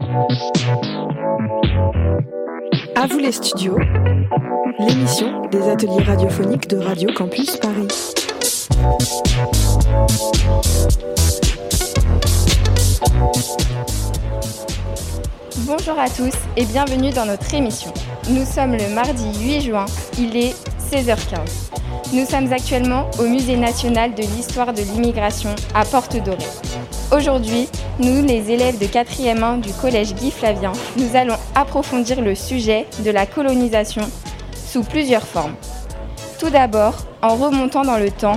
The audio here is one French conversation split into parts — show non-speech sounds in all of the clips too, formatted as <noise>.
À vous les studios, l'émission des ateliers radiophoniques de Radio Campus Paris. Bonjour à tous et bienvenue dans notre émission. Nous sommes le mardi 8 juin, il est 16h15. Nous sommes actuellement au Musée national de l'histoire de l'immigration à Porte Dorée. Aujourd'hui, nous, les élèves de 4e 1 du collège Guy Flavien, nous allons approfondir le sujet de la colonisation sous plusieurs formes. Tout d'abord, en remontant dans le temps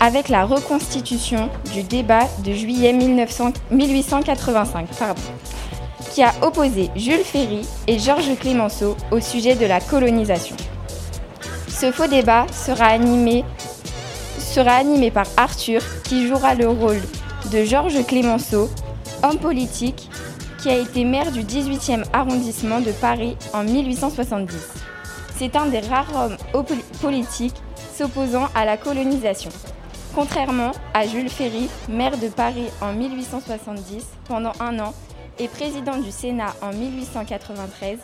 avec la reconstitution du débat de juillet 1885, qui a opposé Jules Ferry et Georges Clémenceau au sujet de la colonisation. Ce faux débat sera animé, sera animé par Arthur, qui jouera le rôle de Georges Clémenceau, homme politique qui a été maire du 18e arrondissement de Paris en 1870. C'est un des rares hommes politiques s'opposant à la colonisation. Contrairement à Jules Ferry, maire de Paris en 1870 pendant un an et président du Sénat en 1893,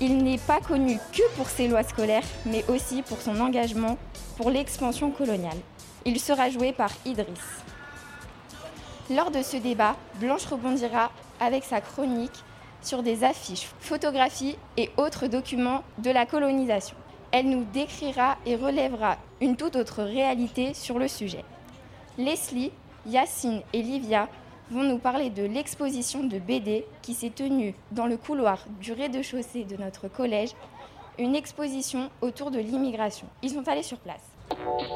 il n'est pas connu que pour ses lois scolaires, mais aussi pour son engagement pour l'expansion coloniale. Il sera joué par Idriss. Lors de ce débat, Blanche rebondira avec sa chronique sur des affiches, photographies et autres documents de la colonisation. Elle nous décrira et relèvera une toute autre réalité sur le sujet. Leslie, Yacine et Livia vont nous parler de l'exposition de BD qui s'est tenue dans le couloir du rez-de-chaussée de notre collège, une exposition autour de l'immigration. Ils sont allés sur place.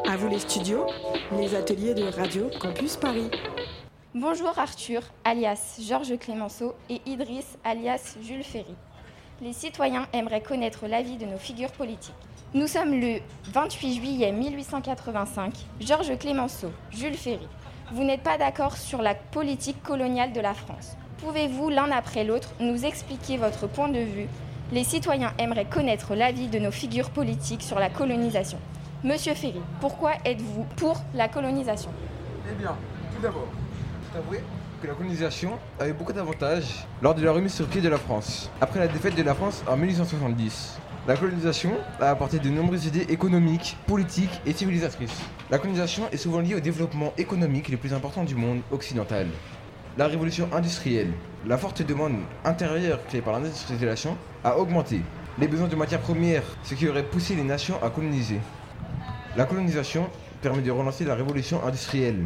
À vous les studios, les ateliers de Radio Campus Paris. Bonjour Arthur, alias Georges Clémenceau, et Idriss, alias Jules Ferry. Les citoyens aimeraient connaître l'avis de nos figures politiques. Nous sommes le 28 juillet 1885. Georges Clémenceau, Jules Ferry. Vous n'êtes pas d'accord sur la politique coloniale de la France. Pouvez-vous, l'un après l'autre, nous expliquer votre point de vue? Les citoyens aimeraient connaître l'avis de nos figures politiques sur la colonisation. Monsieur Ferry, pourquoi êtes-vous pour la colonisation? Eh bien, tout d'abord, que la colonisation avait beaucoup d'avantages lors de la remise sur pied de la France, après la défaite de la France en 1870. La colonisation a apporté de nombreuses idées économiques, politiques et civilisatrices. La colonisation est souvent liée au développement économique le plus important du monde occidental. La révolution industrielle, la forte demande intérieure créée par l'industrialisation a augmenté les besoins de matières premières, ce qui aurait poussé les nations à coloniser. La colonisation permet de relancer la révolution industrielle.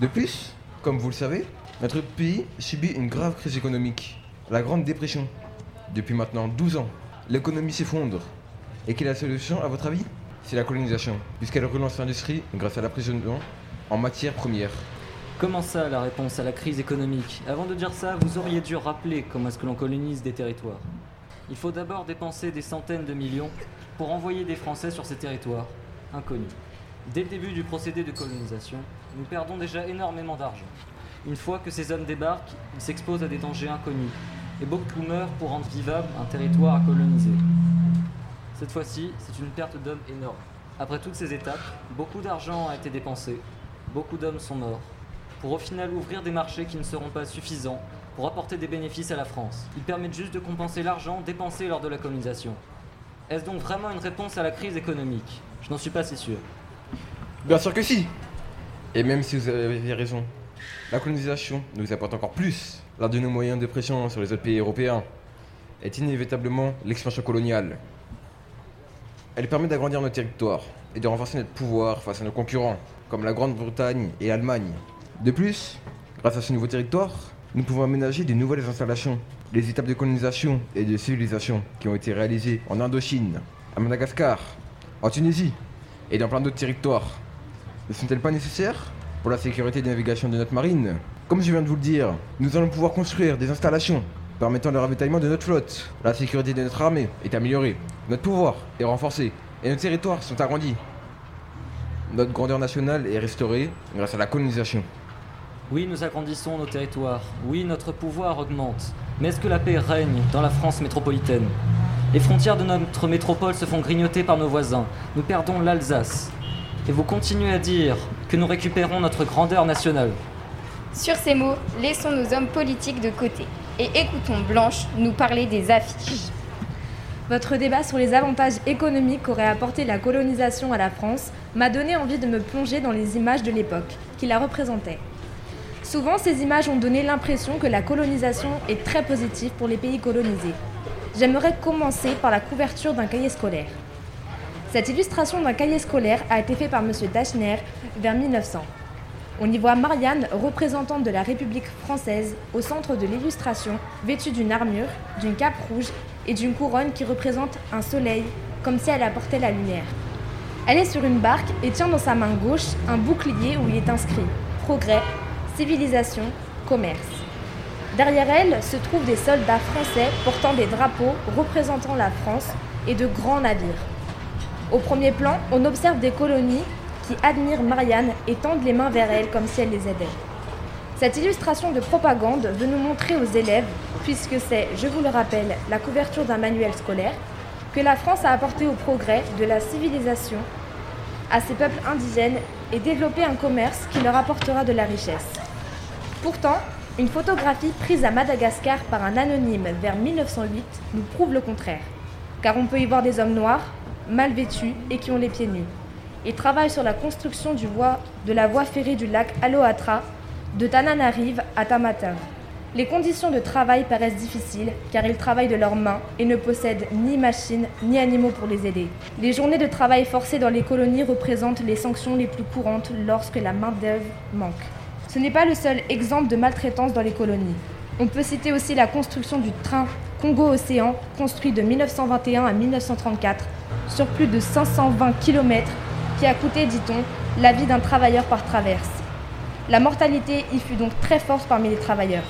De plus, comme vous le savez, notre pays subit une grave crise économique, la Grande Dépression. Depuis maintenant 12 ans, l'économie s'effondre. Et quelle est la solution à votre avis? C'est la colonisation, puisqu'elle relance l'industrie grâce à l'approvisionnement en matières premières. Comment ça, la réponse à la crise économique? Avant de dire ça, vous auriez dû rappeler comment est-ce que l'on colonise des territoires. Il faut d'abord dépenser des centaines de millions pour envoyer des Français sur ces territoires inconnus. Dès le début du procédé de colonisation, nous perdons déjà énormément d'argent. Une fois que ces hommes débarquent, ils s'exposent à des dangers inconnus, et beaucoup meurent pour rendre vivable un territoire à coloniser. Cette fois-ci, c'est une perte d'hommes énorme. Après toutes ces étapes, beaucoup d'argent a été dépensé, beaucoup d'hommes sont morts, pour au final ouvrir des marchés qui ne seront pas suffisants pour apporter des bénéfices à la France. Ils permettent juste de compenser l'argent dépensé lors de la colonisation. Est-ce donc vraiment une réponse à la crise économique? Je n'en suis pas si sûr. Bien sûr que si Et même si vous avez raison, la colonisation nous apporte encore plus l'un de nos moyens de pression sur les autres pays européens est inévitablement l'expansion coloniale. Elle permet d'agrandir nos territoires et de renforcer notre pouvoir face à nos concurrents, comme la Grande-Bretagne et l'Allemagne. De plus, grâce à ce nouveau territoire, nous pouvons aménager de nouvelles installations. Les étapes de colonisation et de civilisation qui ont été réalisées en Indochine, à Madagascar, en Tunisie et dans plein d'autres territoires ne sont-elles pas nécessaires pour la sécurité des navigations de notre marine? Comme je viens de vous le dire, nous allons pouvoir construire des installations permettant le ravitaillement de notre flotte. La sécurité de notre armée est améliorée, notre pouvoir est renforcé et nos territoires sont agrandis. Notre grandeur nationale est restaurée grâce à la colonisation. Oui, nous agrandissons nos territoires. Oui, notre pouvoir augmente. Mais est-ce que la paix règne dans la France métropolitaine? Les frontières de notre métropole se font grignoter par nos voisins. Nous perdons l'Alsace. Et vous continuez à dire que nous récupérons notre grandeur nationale. Sur ces mots, laissons nos hommes politiques de côté. et écoutons Blanche nous parler des affiches. Votre débat sur les avantages économiques qu'aurait apporté la colonisation à la France m'a donné envie de me plonger dans les images de l'époque qui la représentaient. Souvent, ces images ont donné l'impression que la colonisation est très positive pour les pays colonisés. J'aimerais commencer par la couverture d'un cahier scolaire. Cette illustration d'un cahier scolaire a été faite par M. Dachner vers 1900. On y voit Marianne, représentante de la République française, au centre de l'illustration, vêtue d'une armure, d'une cape rouge et d'une couronne qui représente un soleil, comme si elle apportait la lumière. Elle est sur une barque et tient dans sa main gauche un bouclier où il est inscrit Progrès, civilisation, commerce. Derrière elle se trouvent des soldats français portant des drapeaux représentant la France et de grands navires. Au premier plan, on observe des colonies qui admirent Marianne et tendent les mains vers elle comme si elle les aidait. Cette illustration de propagande veut nous montrer aux élèves, puisque c'est, je vous le rappelle, la couverture d'un manuel scolaire, que la France a apporté au progrès de la civilisation à ses peuples indigènes et développé un commerce qui leur apportera de la richesse. Pourtant, une photographie prise à Madagascar par un anonyme vers 1908 nous prouve le contraire, car on peut y voir des hommes noirs, mal vêtus et qui ont les pieds nus. Ils travaillent sur la construction du voie, de la voie ferrée du lac Aloatra de Tananarive à Tamatave. Les conditions de travail paraissent difficiles car ils travaillent de leurs mains et ne possèdent ni machines ni animaux pour les aider. Les journées de travail forcé dans les colonies représentent les sanctions les plus courantes lorsque la main-d'œuvre manque. Ce n'est pas le seul exemple de maltraitance dans les colonies. On peut citer aussi la construction du train Congo-Océan, construit de 1921 à 1934, sur plus de 520 km, qui a coûté, dit-on, la vie d'un travailleur par traverse. La mortalité y fut donc très forte parmi les travailleurs.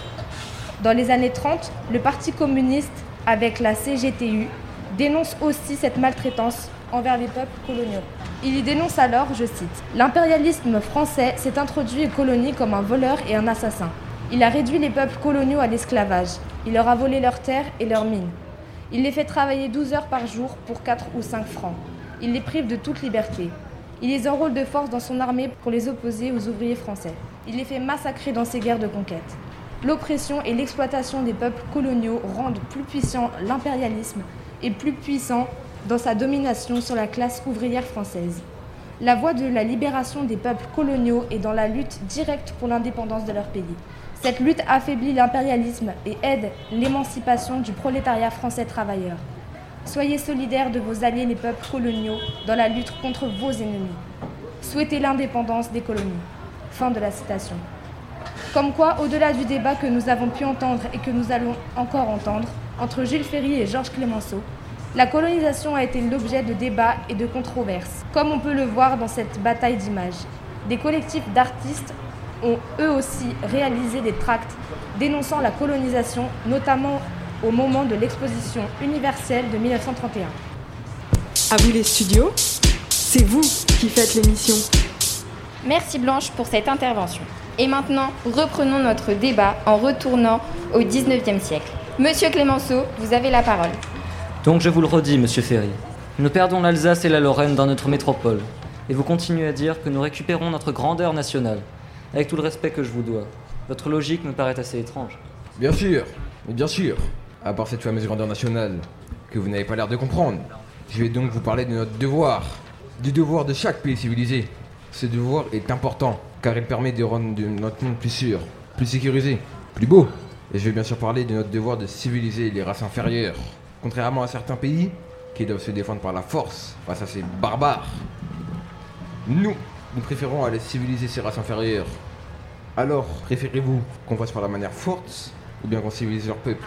Dans les années 30, le Parti communiste, avec la CGTU, dénonce aussi cette maltraitance envers les peuples coloniaux. Il y dénonce alors, je cite, L'impérialisme français s'est introduit aux colonies comme un voleur et un assassin. Il a réduit les peuples coloniaux à l'esclavage. Il leur a volé leurs terres et leurs mines. Il les fait travailler 12 heures par jour pour 4 ou 5 francs. Il les prive de toute liberté. Il les enrôle de force dans son armée pour les opposer aux ouvriers français. Il les fait massacrer dans ses guerres de conquête. L'oppression et l'exploitation des peuples coloniaux rendent plus puissant l'impérialisme et plus puissant dans sa domination sur la classe ouvrière française. La voie de la libération des peuples coloniaux est dans la lutte directe pour l'indépendance de leur pays. Cette lutte affaiblit l'impérialisme et aide l'émancipation du prolétariat français travailleur. Soyez solidaires de vos alliés les peuples coloniaux dans la lutte contre vos ennemis. Souhaitez l'indépendance des colonies. Fin de la citation. Comme quoi, au-delà du débat que nous avons pu entendre et que nous allons encore entendre entre Jules Ferry et Georges Clémenceau, la colonisation a été l'objet de débats et de controverses, comme on peut le voir dans cette bataille d'images. Des collectifs d'artistes ont eux aussi réalisé des tracts dénonçant la colonisation, notamment au moment de l'exposition universelle de 1931. À vous les studios, c'est vous qui faites l'émission. Merci Blanche pour cette intervention. Et maintenant, reprenons notre débat en retournant au 19e siècle. Monsieur Clémenceau, vous avez la parole. Donc je vous le redis, monsieur Ferry. Nous perdons l'Alsace et la Lorraine dans notre métropole. Et vous continuez à dire que nous récupérons notre grandeur nationale. Avec tout le respect que je vous dois. Votre logique me paraît assez étrange. Bien sûr, mais bien sûr. À part cette fameuse grandeur nationale que vous n'avez pas l'air de comprendre. Je vais donc vous parler de notre devoir. Du devoir de chaque pays civilisé. Ce devoir est important car il permet de rendre notre monde plus sûr, plus sécurisé, plus beau. Et je vais bien sûr parler de notre devoir de civiliser les races inférieures. Contrairement à certains pays qui doivent se défendre par la force face à ces barbares. Nous, nous préférons aller civiliser ces races inférieures. Alors, préférez-vous qu'on fasse par la manière forte ou bien qu'on civilise leur peuple?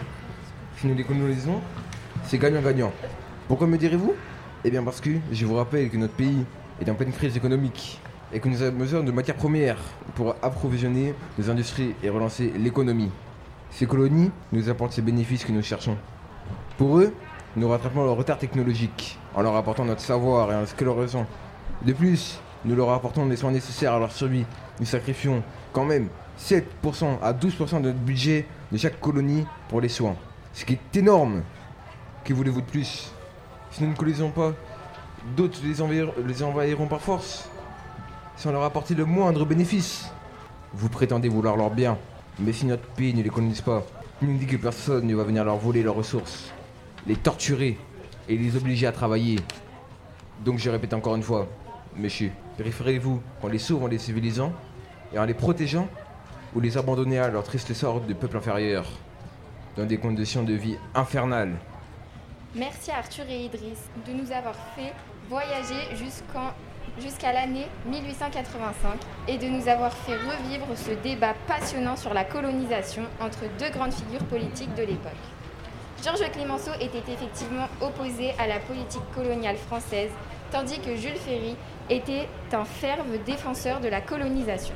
Si nous les colonisons, c'est gagnant-gagnant. Pourquoi me direz-vous? Eh bien parce que je vous rappelle que notre pays est en pleine crise économique et que nous avons besoin de matières premières pour approvisionner nos industries et relancer l'économie. Ces colonies nous apportent ces bénéfices que nous cherchons. Pour eux, nous rattrapons leur retard technologique en leur apportant notre savoir et en scolarisant. De plus, nous leur apportons les soins nécessaires à leur survie. Nous sacrifions quand même 7% à 12% de notre budget de chaque colonie pour les soins. Ce qui est énorme. Que voulez-vous de plus? Si nous ne colonisons pas, d'autres les, envahir- les envahiront par force. Sans leur apporter le moindre bénéfice. Vous prétendez vouloir leur bien, mais si notre pays ne les colonise pas, Il nous dit que personne ne va venir leur voler leurs ressources, les torturer et les obliger à travailler. Donc je répète encore une fois, messieurs, préférez-vous qu'on les sauve en les civilisant et en les protégeant ou les abandonner à leur triste sort de peuple inférieur dans des conditions de vie infernales Merci Arthur et Idriss de nous avoir fait voyager jusqu'à l'année 1885 et de nous avoir fait revivre ce débat passionnant sur la colonisation entre deux grandes figures politiques de l'époque. Georges Clemenceau était effectivement opposé à la politique coloniale française, tandis que Jules Ferry était un ferme défenseur de la colonisation.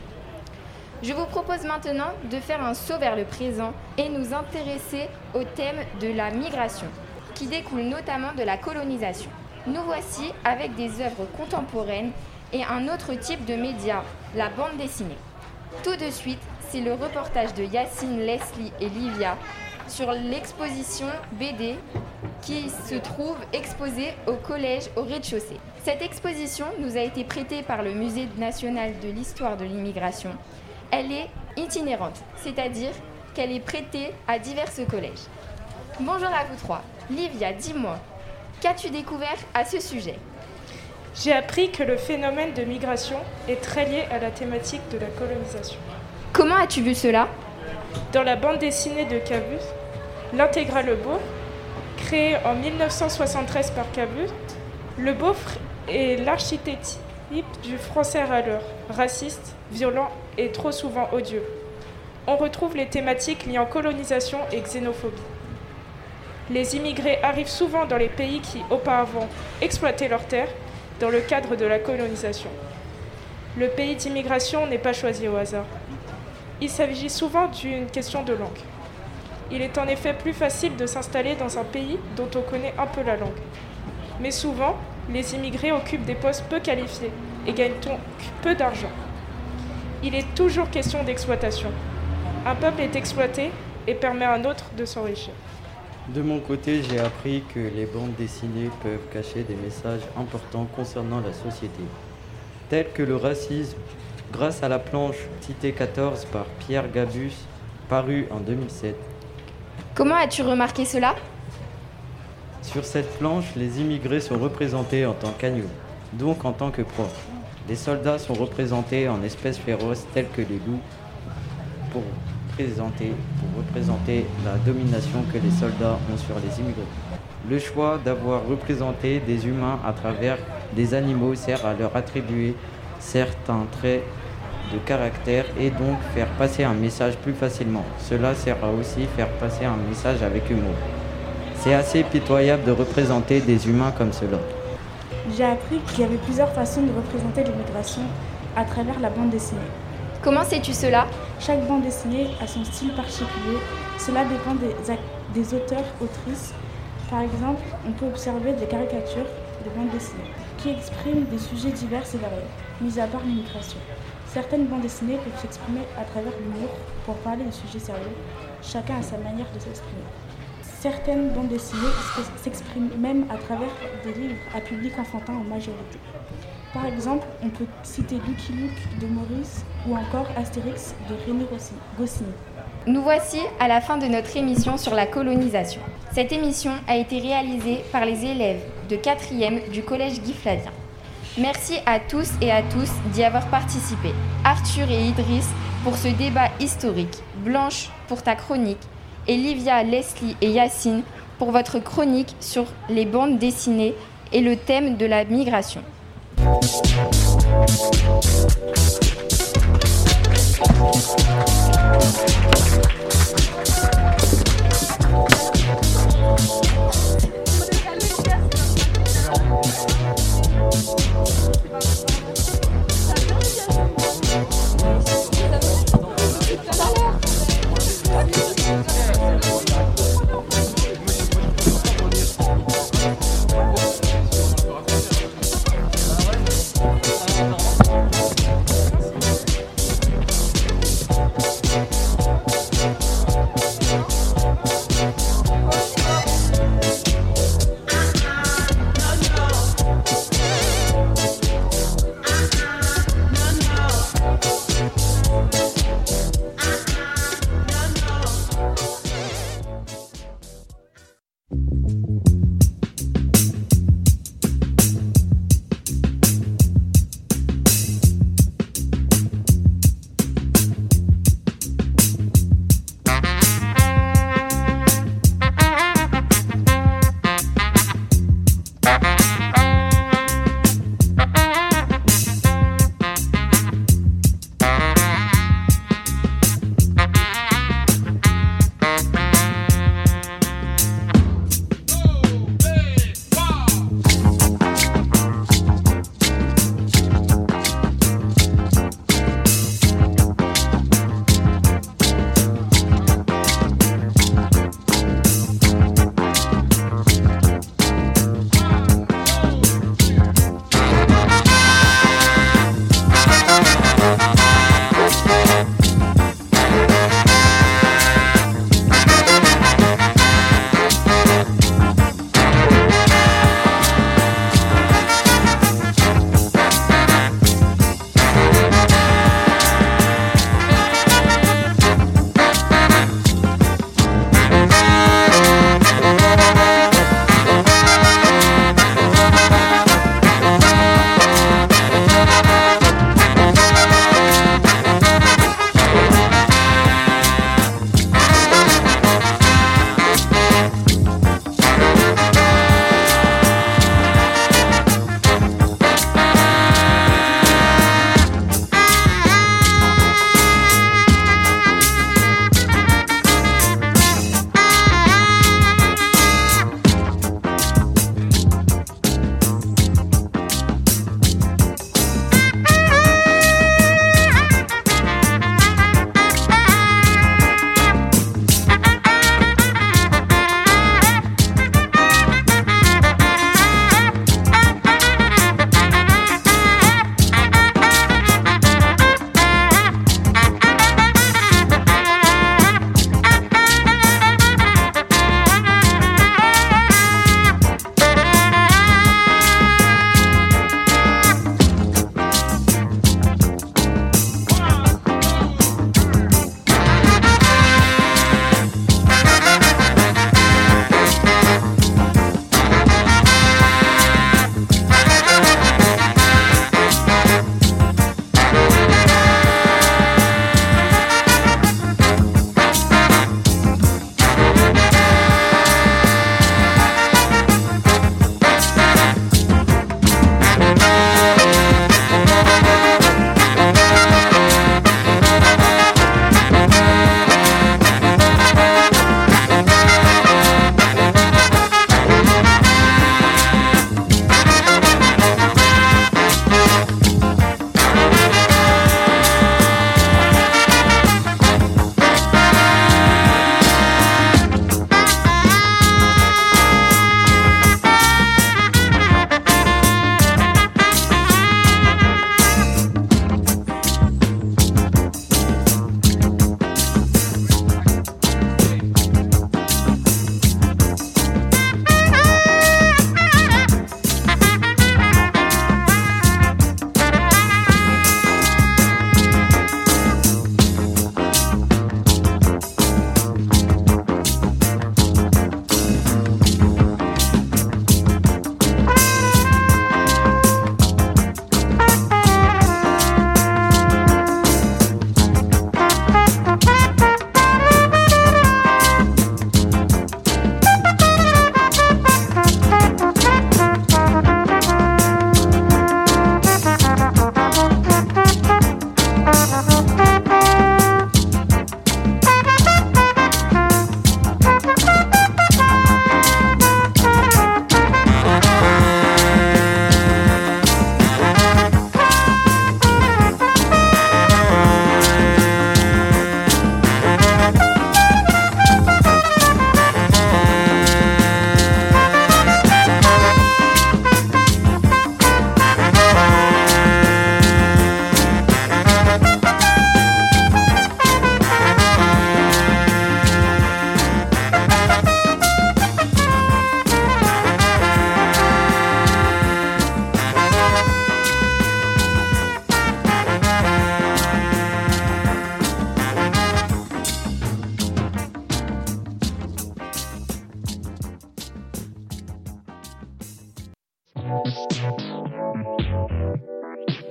Je vous propose maintenant de faire un saut vers le présent et nous intéresser au thème de la migration, qui découle notamment de la colonisation. Nous voici avec des œuvres contemporaines et un autre type de média, la bande dessinée. Tout de suite, c'est le reportage de Yacine, Leslie et Livia sur l'exposition BD qui se trouve exposée au collège au rez-de-chaussée. Cette exposition nous a été prêtée par le Musée national de l'histoire de l'immigration. Elle est itinérante, c'est-à-dire qu'elle est prêtée à divers collèges. Bonjour à vous trois. Livia, dis-moi, Qu'as-tu découvert à ce sujet? J'ai appris que le phénomène de migration est très lié à la thématique de la colonisation. Comment as-tu vu cela? Dans la bande dessinée de Cabus, l'intégrale Le Beau, créée en 1973 par Cabus, le beau est l'archétype du français râleur, raciste, violent et trop souvent odieux. On retrouve les thématiques en colonisation et xénophobie. Les immigrés arrivent souvent dans les pays qui, auparavant, exploitaient leurs terres dans le cadre de la colonisation. Le pays d'immigration n'est pas choisi au hasard. Il s'agit souvent d'une question de langue. Il est en effet plus facile de s'installer dans un pays dont on connaît un peu la langue. Mais souvent, les immigrés occupent des postes peu qualifiés et gagnent donc peu d'argent. Il est toujours question d'exploitation. Un peuple est exploité et permet à un autre de s'enrichir. De mon côté, j'ai appris que les bandes dessinées peuvent cacher des messages importants concernant la société, tels que le racisme, grâce à la planche Cité 14 par Pierre Gabus, parue en 2007. Comment as-tu remarqué cela? Sur cette planche, les immigrés sont représentés en tant qu'agneaux, donc en tant que proies. Les soldats sont représentés en espèces féroces telles que les loups, pour pour représenter la domination que les soldats ont sur les immigrés. Le choix d'avoir représenté des humains à travers des animaux sert à leur attribuer certains traits de caractère et donc faire passer un message plus facilement. Cela sert à aussi faire passer un message avec humour. C'est assez pitoyable de représenter des humains comme cela. J'ai appris qu'il y avait plusieurs façons de représenter l'immigration à travers la bande dessinée. Comment sais-tu cela? Chaque bande dessinée a son style particulier. Cela dépend des, des auteurs, autrices. Par exemple, on peut observer des caricatures de bandes dessinées qui expriment des sujets divers et variés, mis à part l'immigration. Certaines bandes dessinées peuvent s'exprimer à travers l'humour pour parler de sujets sérieux. Chacun a sa manière de s'exprimer. Certaines bandes dessinées s'expriment même à travers des livres à public enfantin en majorité. Par exemple, on peut citer Lucky Luke de Maurice ou encore Astérix de René Goscinny. Nous voici à la fin de notre émission sur la colonisation. Cette émission a été réalisée par les élèves de 4e du collège Guy Flavien. Merci à tous et à tous d'y avoir participé. Arthur et Idriss pour ce débat historique, Blanche pour ta chronique, et Livia, Leslie et Yacine pour votre chronique sur les bandes dessinées et le thème de la migration.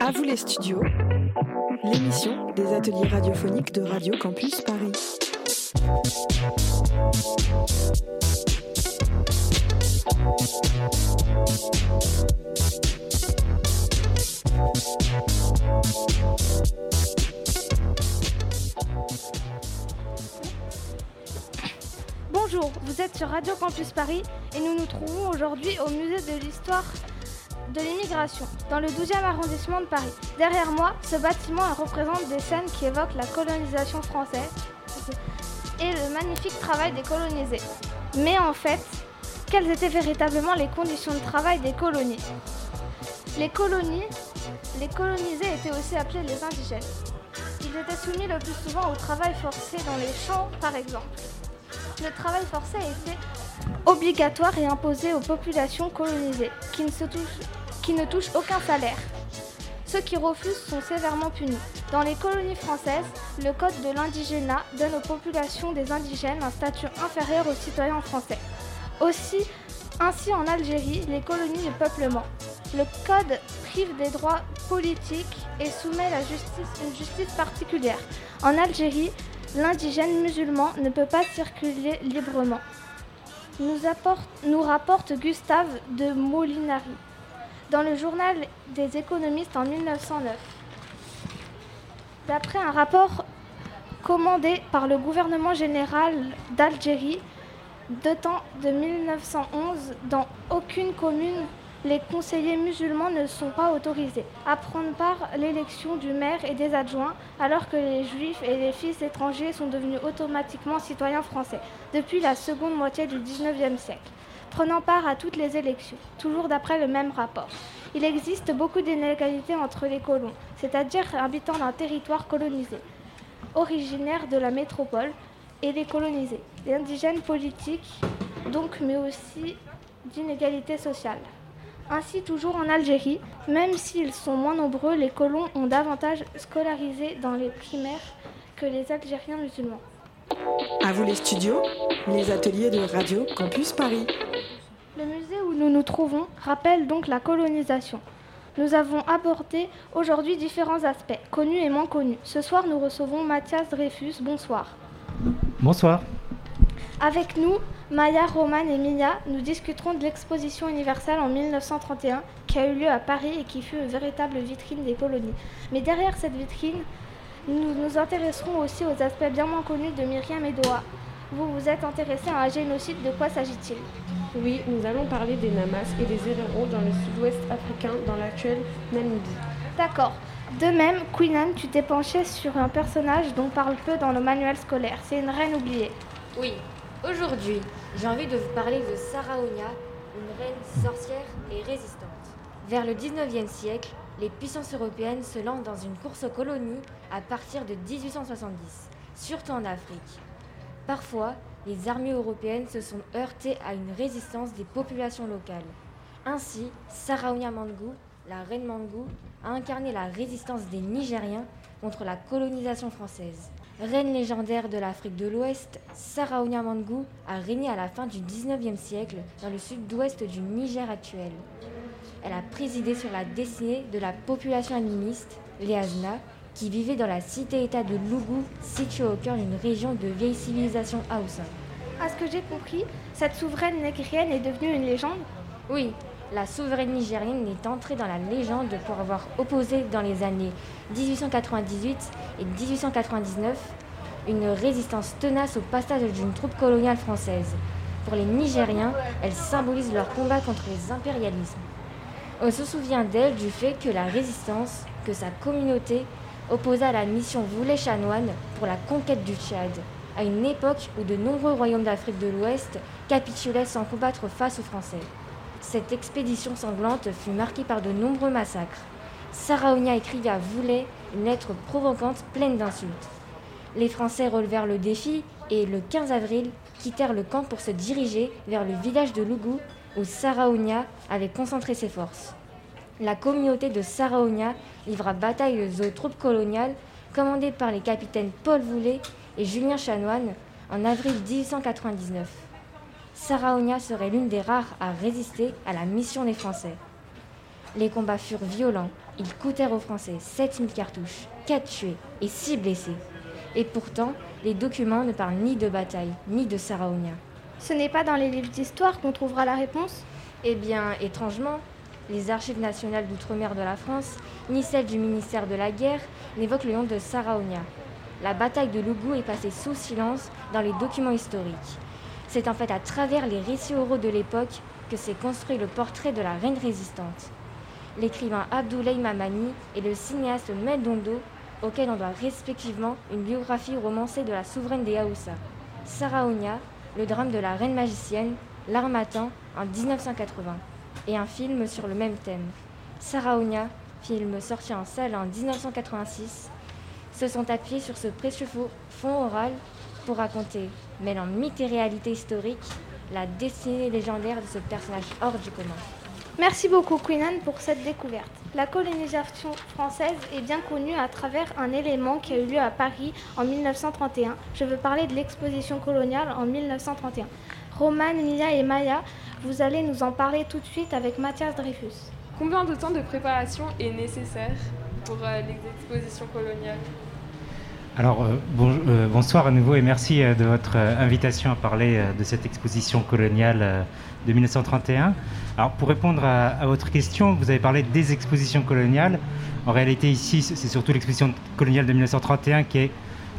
À vous les studios, l'émission des ateliers radiophoniques de Radio Campus Paris. Bonjour, vous êtes sur Radio Campus Paris et nous nous trouvons aujourd'hui au musée de l'histoire de l'immigration, dans le 12e arrondissement de Paris. Derrière moi, ce bâtiment représente des scènes qui évoquent la colonisation française et le magnifique travail des colonisés. Mais en fait, quelles étaient véritablement les conditions de travail des colonies? Les colonies, les colonisés étaient aussi appelés les indigènes. Ils étaient soumis le plus souvent au travail forcé dans les champs, par exemple. Le travail forcé était obligatoire et imposé aux populations colonisées, qui ne, se touchent, qui ne touchent aucun salaire. Ceux qui refusent sont sévèrement punis. Dans les colonies françaises, le code de l'indigénat donne aux populations des indigènes un statut inférieur aux citoyens français. Aussi, ainsi en Algérie, les colonies de peuplement. Le code prive des droits politiques et soumet la une justice particulière. En Algérie, l'indigène musulman ne peut pas circuler librement. Nous, nous rapporte Gustave de Molinari dans le journal des économistes en 1909. D'après un rapport commandé par le gouvernement général d'Algérie de de 1911, dans aucune commune les conseillers musulmans ne sont pas autorisés à prendre part à l'élection du maire et des adjoints, alors que les juifs et les fils étrangers sont devenus automatiquement citoyens français depuis la seconde moitié du XIXe siècle, prenant part à toutes les élections, toujours d'après le même rapport. Il existe beaucoup d'inégalités entre les colons, c'est-à-dire habitants d'un territoire colonisé, originaires de la métropole, et les colonisés, les indigènes politiques, donc, mais aussi d'inégalités sociales. Ainsi, toujours en Algérie, même s'ils sont moins nombreux, les colons ont davantage scolarisé dans les primaires que les Algériens musulmans. À vous les studios, les ateliers de Radio Campus Paris. Le musée où nous nous trouvons rappelle donc la colonisation. Nous avons abordé aujourd'hui différents aspects, connus et moins connus. Ce soir, nous recevons Mathias Dreyfus. Bonsoir. Bonsoir. Avec nous, Maya, Roman et Mia, nous discuterons de l'exposition universelle en 1931 qui a eu lieu à Paris et qui fut une véritable vitrine des colonies. Mais derrière cette vitrine, nous nous intéresserons aussi aux aspects bien moins connus de Myriam et Doha. Vous vous êtes intéressé à un génocide, de quoi s'agit-il? Oui, nous allons parler des Namas et des Héréros dans le sud-ouest africain, dans l'actuelle Namibie. D'accord. De même, Queen Anne, tu t'es penchée sur un personnage dont parle peu dans le manuel scolaire. C'est une reine oubliée. Oui, aujourd'hui, j'ai envie de vous parler de Saraonia, une reine sorcière et résistante. Vers le 19e siècle, les puissances européennes se lancent dans une course aux colonies à partir de 1870, surtout en Afrique. Parfois, les armées européennes se sont heurtées à une résistance des populations locales. Ainsi, Saraonia Mangou, la reine Mangou, a incarné la résistance des Nigériens contre la colonisation française. Reine légendaire de l'Afrique de l'Ouest, Saraonia Mangou a régné à la fin du 19e siècle dans le sud-ouest du Niger actuel. Elle a présidé sur la destinée de la population animiste, les qui vivait dans la cité-état de Lougou, située au cœur d'une région de vieille civilisation Haoussa. À ce que j'ai compris, cette souveraine négrienne est devenue une légende Oui, la souveraine nigérienne est entrée dans la légende pour avoir opposé dans les années 1898 et 1899 une résistance tenace au passage d'une troupe coloniale française. Pour les Nigériens, elle symbolise leur combat contre les impérialismes. On se souvient d'elle du fait que la résistance, que sa communauté opposa à la mission Voulet chanoine pour la conquête du Tchad, à une époque où de nombreux royaumes d'Afrique de l'Ouest capitulaient sans combattre face aux Français. Cette expédition sanglante fut marquée par de nombreux massacres. Saraonia écrivit à Voulet une lettre provocante pleine d'insultes. Les Français relevèrent le défi et, le 15 avril, quittèrent le camp pour se diriger vers le village de Lougou où Saraonia avait concentré ses forces. La communauté de Saraonia livra bataille aux troupes coloniales commandées par les capitaines Paul Voulet et Julien Chanoine en avril 1899. Saraonia serait l'une des rares à résister à la mission des Français. Les combats furent violents. Ils coûtèrent aux Français 7000 cartouches, 4 tués et 6 blessés. Et pourtant, les documents ne parlent ni de bataille, ni de Saraonia. Ce n'est pas dans les livres d'histoire qu'on trouvera la réponse Eh bien, étrangement, les archives nationales d'outre-mer de la France, ni celles du ministère de la Guerre, n'évoquent le nom de Saraonia. La bataille de Lougou est passée sous silence dans les documents historiques. C'est en fait à travers les récits oraux de l'époque que s'est construit le portrait de la reine résistante. L'écrivain Abdoulaye Mamani et le cinéaste Dondo, auquel on doit respectivement une biographie romancée de la souveraine des Haoussa. Saraonia, le drame de la reine magicienne, L'Armatan en 1980, et un film sur le même thème. Saraonia, film sorti en salle en 1986, se sont appuyés sur ce précieux fond oral pour raconter, mêlant mythe et réalité historique, la destinée légendaire de ce personnage hors du commun. Merci beaucoup Queen Anne pour cette découverte. La colonisation française est bien connue à travers un élément qui a eu lieu à Paris en 1931. Je veux parler de l'exposition coloniale en 1931. Roman, Mia et Maya, vous allez nous en parler tout de suite avec Mathias Dreyfus. Combien de temps de préparation est nécessaire pour euh, l'exposition coloniale alors, euh, euh, bonsoir à nouveau et merci de votre invitation à parler de cette exposition coloniale de 1931. Alors, pour répondre à, votre question, vous avez parlé des expositions coloniales. En réalité, ici, c'est surtout l'exposition coloniale de 1931 qui est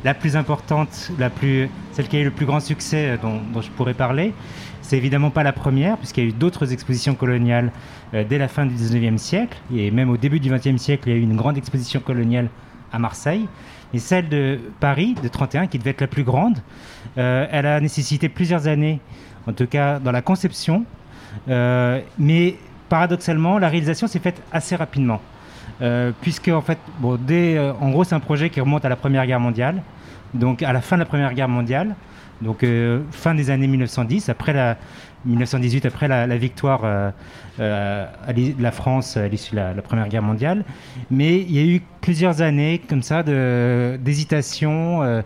la plus importante, la plus, celle qui a eu le plus grand succès dont, dont je pourrais parler. C'est évidemment pas la première, puisqu'il y a eu d'autres expositions coloniales euh, dès la fin du 19e siècle, et même au début du 20e siècle, il y a eu une grande exposition coloniale à Marseille. Et celle de Paris, de 31, qui devait être la plus grande, euh, elle a nécessité plusieurs années, en tout cas dans la conception, euh, mais paradoxalement, la réalisation s'est faite assez rapidement. puisque en fait, bon, dès, en gros, c'est un projet qui remonte à la Première Guerre mondiale, donc à la fin de la Première Guerre mondiale. Donc euh, fin des années 1910, après la 1918, après la, victoire euh, euh, de la France à l'issue de la, Première Guerre mondiale. Mais il y a eu plusieurs années comme ça d'hésitation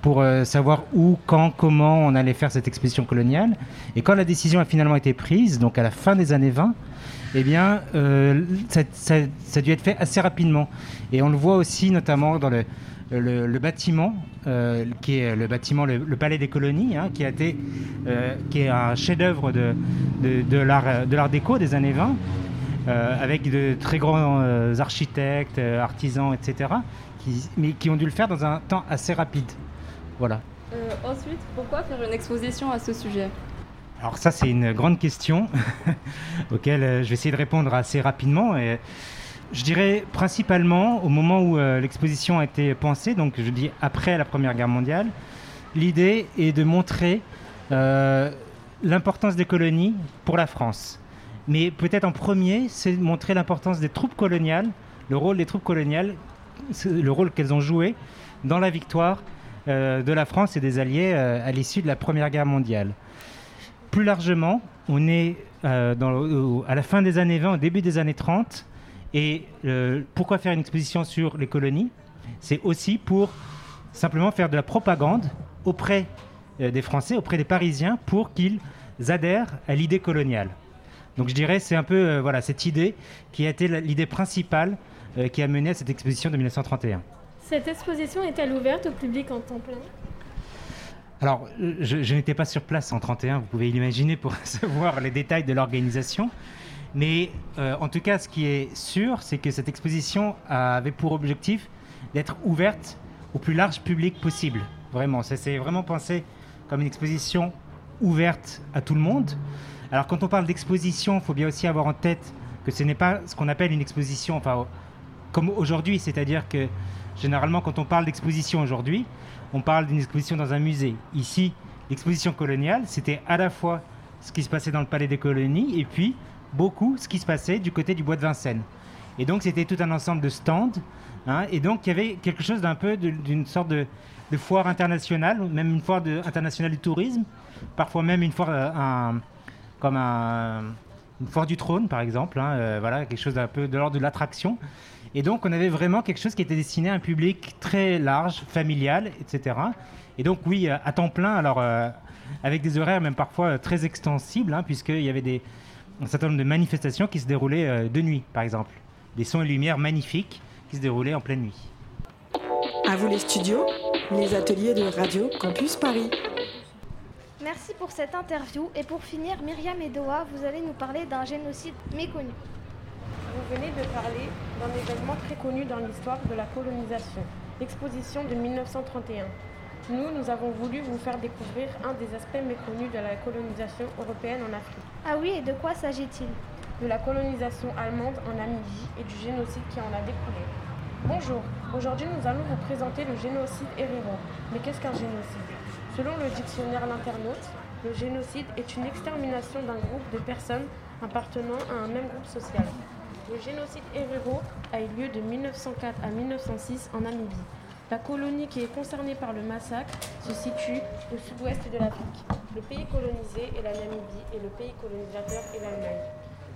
pour savoir où, quand, comment on allait faire cette expédition coloniale. Et quand la décision a finalement été prise, donc à la fin des années 20, eh bien, ça, ça, a dû être fait assez rapidement. Et on le voit aussi notamment dans le, bâtiment, euh, qui est le bâtiment, le, Palais des Colonies, hein, qui, a été, euh, qui est un chef-d'œuvre de, l'art déco des années 20, euh, avec de très grands architectes, artisans, etc., mais qui ont dû le faire dans un temps assez rapide. Voilà. ensuite, pourquoi faire une exposition à ce sujet? Alors ça, c'est une grande question <laughs> auquel je vais essayer de répondre assez rapidement. Et je dirais principalement au moment où euh, l'exposition a été pensée, donc je dis après la Première Guerre mondiale, l'idée est de montrer euh, l'importance des colonies pour la France. Mais peut-être en premier, c'est montrer l'importance des troupes coloniales, le rôle des troupes coloniales, le rôle qu'elles ont joué dans la victoire euh, de la France et des Alliés à l'issue de la Première Guerre mondiale. Plus largement, on est dans, à la fin des années 20, au début des années 30, et euh, pourquoi faire une exposition sur les colonies? C'est aussi pour simplement faire de la propagande auprès euh, des Français, auprès des Parisiens, pour qu'ils adhèrent à l'idée coloniale. Donc je dirais c'est un peu euh, voilà cette idée qui a été l'idée principale qui a mené à cette exposition de 1931. Cette exposition est-elle ouverte au public en temps plein alors, je, n'étais pas sur place en 31, vous pouvez l'imaginer pour <laughs> savoir les détails de l'organisation. Mais euh, en tout cas, ce qui est sûr, c'est que cette exposition avait pour objectif d'être ouverte au plus large public possible. Vraiment, ça s'est vraiment pensé comme une exposition ouverte à tout le monde. Alors quand on parle d'exposition, il faut bien aussi avoir en tête que ce n'est pas ce qu'on appelle une exposition, enfin, comme aujourd'hui, c'est-à-dire que généralement quand on parle d'exposition aujourd'hui, on parle d'une exposition dans un musée. Ici, l'exposition coloniale, c'était à la fois ce qui se passait dans le palais des colonies et puis beaucoup ce qui se passait du côté du bois de Vincennes. Et donc c'était tout un ensemble de stands. Hein, et donc il y avait quelque chose d'un peu d'une sorte de, foire internationale, même une foire internationale du tourisme, parfois même une foire, euh, comme un, une foire du trône par exemple, hein, euh, voilà, quelque chose d'un peu de l'ordre de l'attraction. Et donc on avait vraiment quelque chose qui était destiné à un public très large, familial, etc. Et donc oui, à temps plein, alors euh, avec des horaires même parfois très extensibles, hein, puisqu'il y avait des, un certain nombre de manifestations qui se déroulaient euh, de nuit, par exemple. des sons et lumières magnifiques qui se déroulaient en pleine nuit. À vous les studios, les ateliers de Radio Campus Paris. Merci pour cette interview et pour finir, Myriam et Doha, vous allez nous parler d'un génocide méconnu. Vous venez de parler d'un événement très connu dans l'histoire de la colonisation, l'exposition de 1931. Nous, nous avons voulu vous faire découvrir un des aspects méconnus de la colonisation européenne en Afrique. Ah oui, et de quoi s'agit-il? De la colonisation allemande en Namibie et du génocide qui en a découlé. Bonjour, aujourd'hui nous allons vous présenter le génocide Herero. Mais qu'est-ce qu'un génocide? Selon le dictionnaire L'Internaute, le génocide est une extermination d'un groupe de personnes appartenant à un même groupe social. Le génocide Herero a eu lieu de 1904 à 1906 en Namibie. La colonie qui est concernée par le massacre se situe au sud-ouest de l'Afrique. Le pays colonisé est la Namibie et le pays colonisateur est l'Allemagne.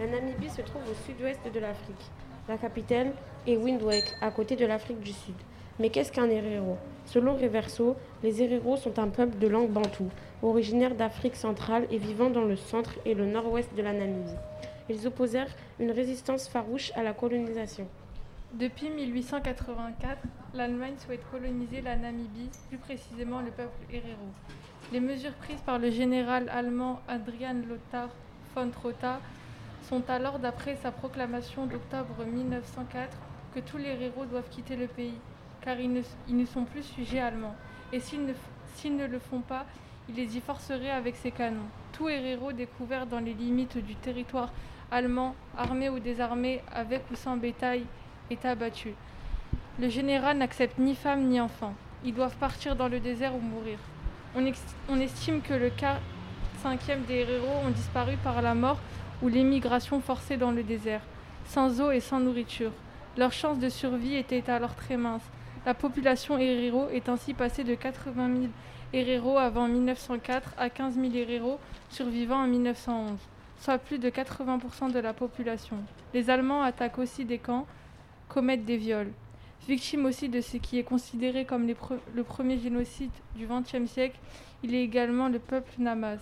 La Namibie se trouve au sud-ouest de l'Afrique. La capitale est Windhoek, à côté de l'Afrique du Sud. Mais qu'est-ce qu'un Herero Selon Reverso, les Herero sont un peuple de langue bantoue, originaire d'Afrique centrale et vivant dans le centre et le nord-ouest de la Namibie. Ils opposèrent une résistance farouche à la colonisation. Depuis 1884, l'Allemagne souhaite coloniser la Namibie, plus précisément le peuple Herero. Les mesures prises par le général allemand Adrian Lothar von Trotha sont alors, d'après sa proclamation d'octobre 1904, que tous les Herero doivent quitter le pays, car ils ne, sont plus sujets allemands. Et s'ils ne, s'ils ne le font pas, il les y forcerait avec ses canons. Tout Herero découvert dans les limites du territoire allemand, armé ou désarmé, avec ou sans bétail, est abattu. Le général n'accepte ni femme ni enfant. Ils doivent partir dans le désert ou mourir. On, estime que le quart cinquième des héros ont disparu par la mort ou l'émigration forcée dans le désert, sans eau et sans nourriture. Leur chance de survie était alors très mince. La population héréro est ainsi passée de 80 000 héréros avant 1904 à 15 000 héréros survivants en 1911, soit plus de 80% de la population. Les Allemands attaquent aussi des camps, commettent des viols. Victime aussi de ce qui est considéré comme le premier génocide du XXe siècle, il est également le peuple Namas.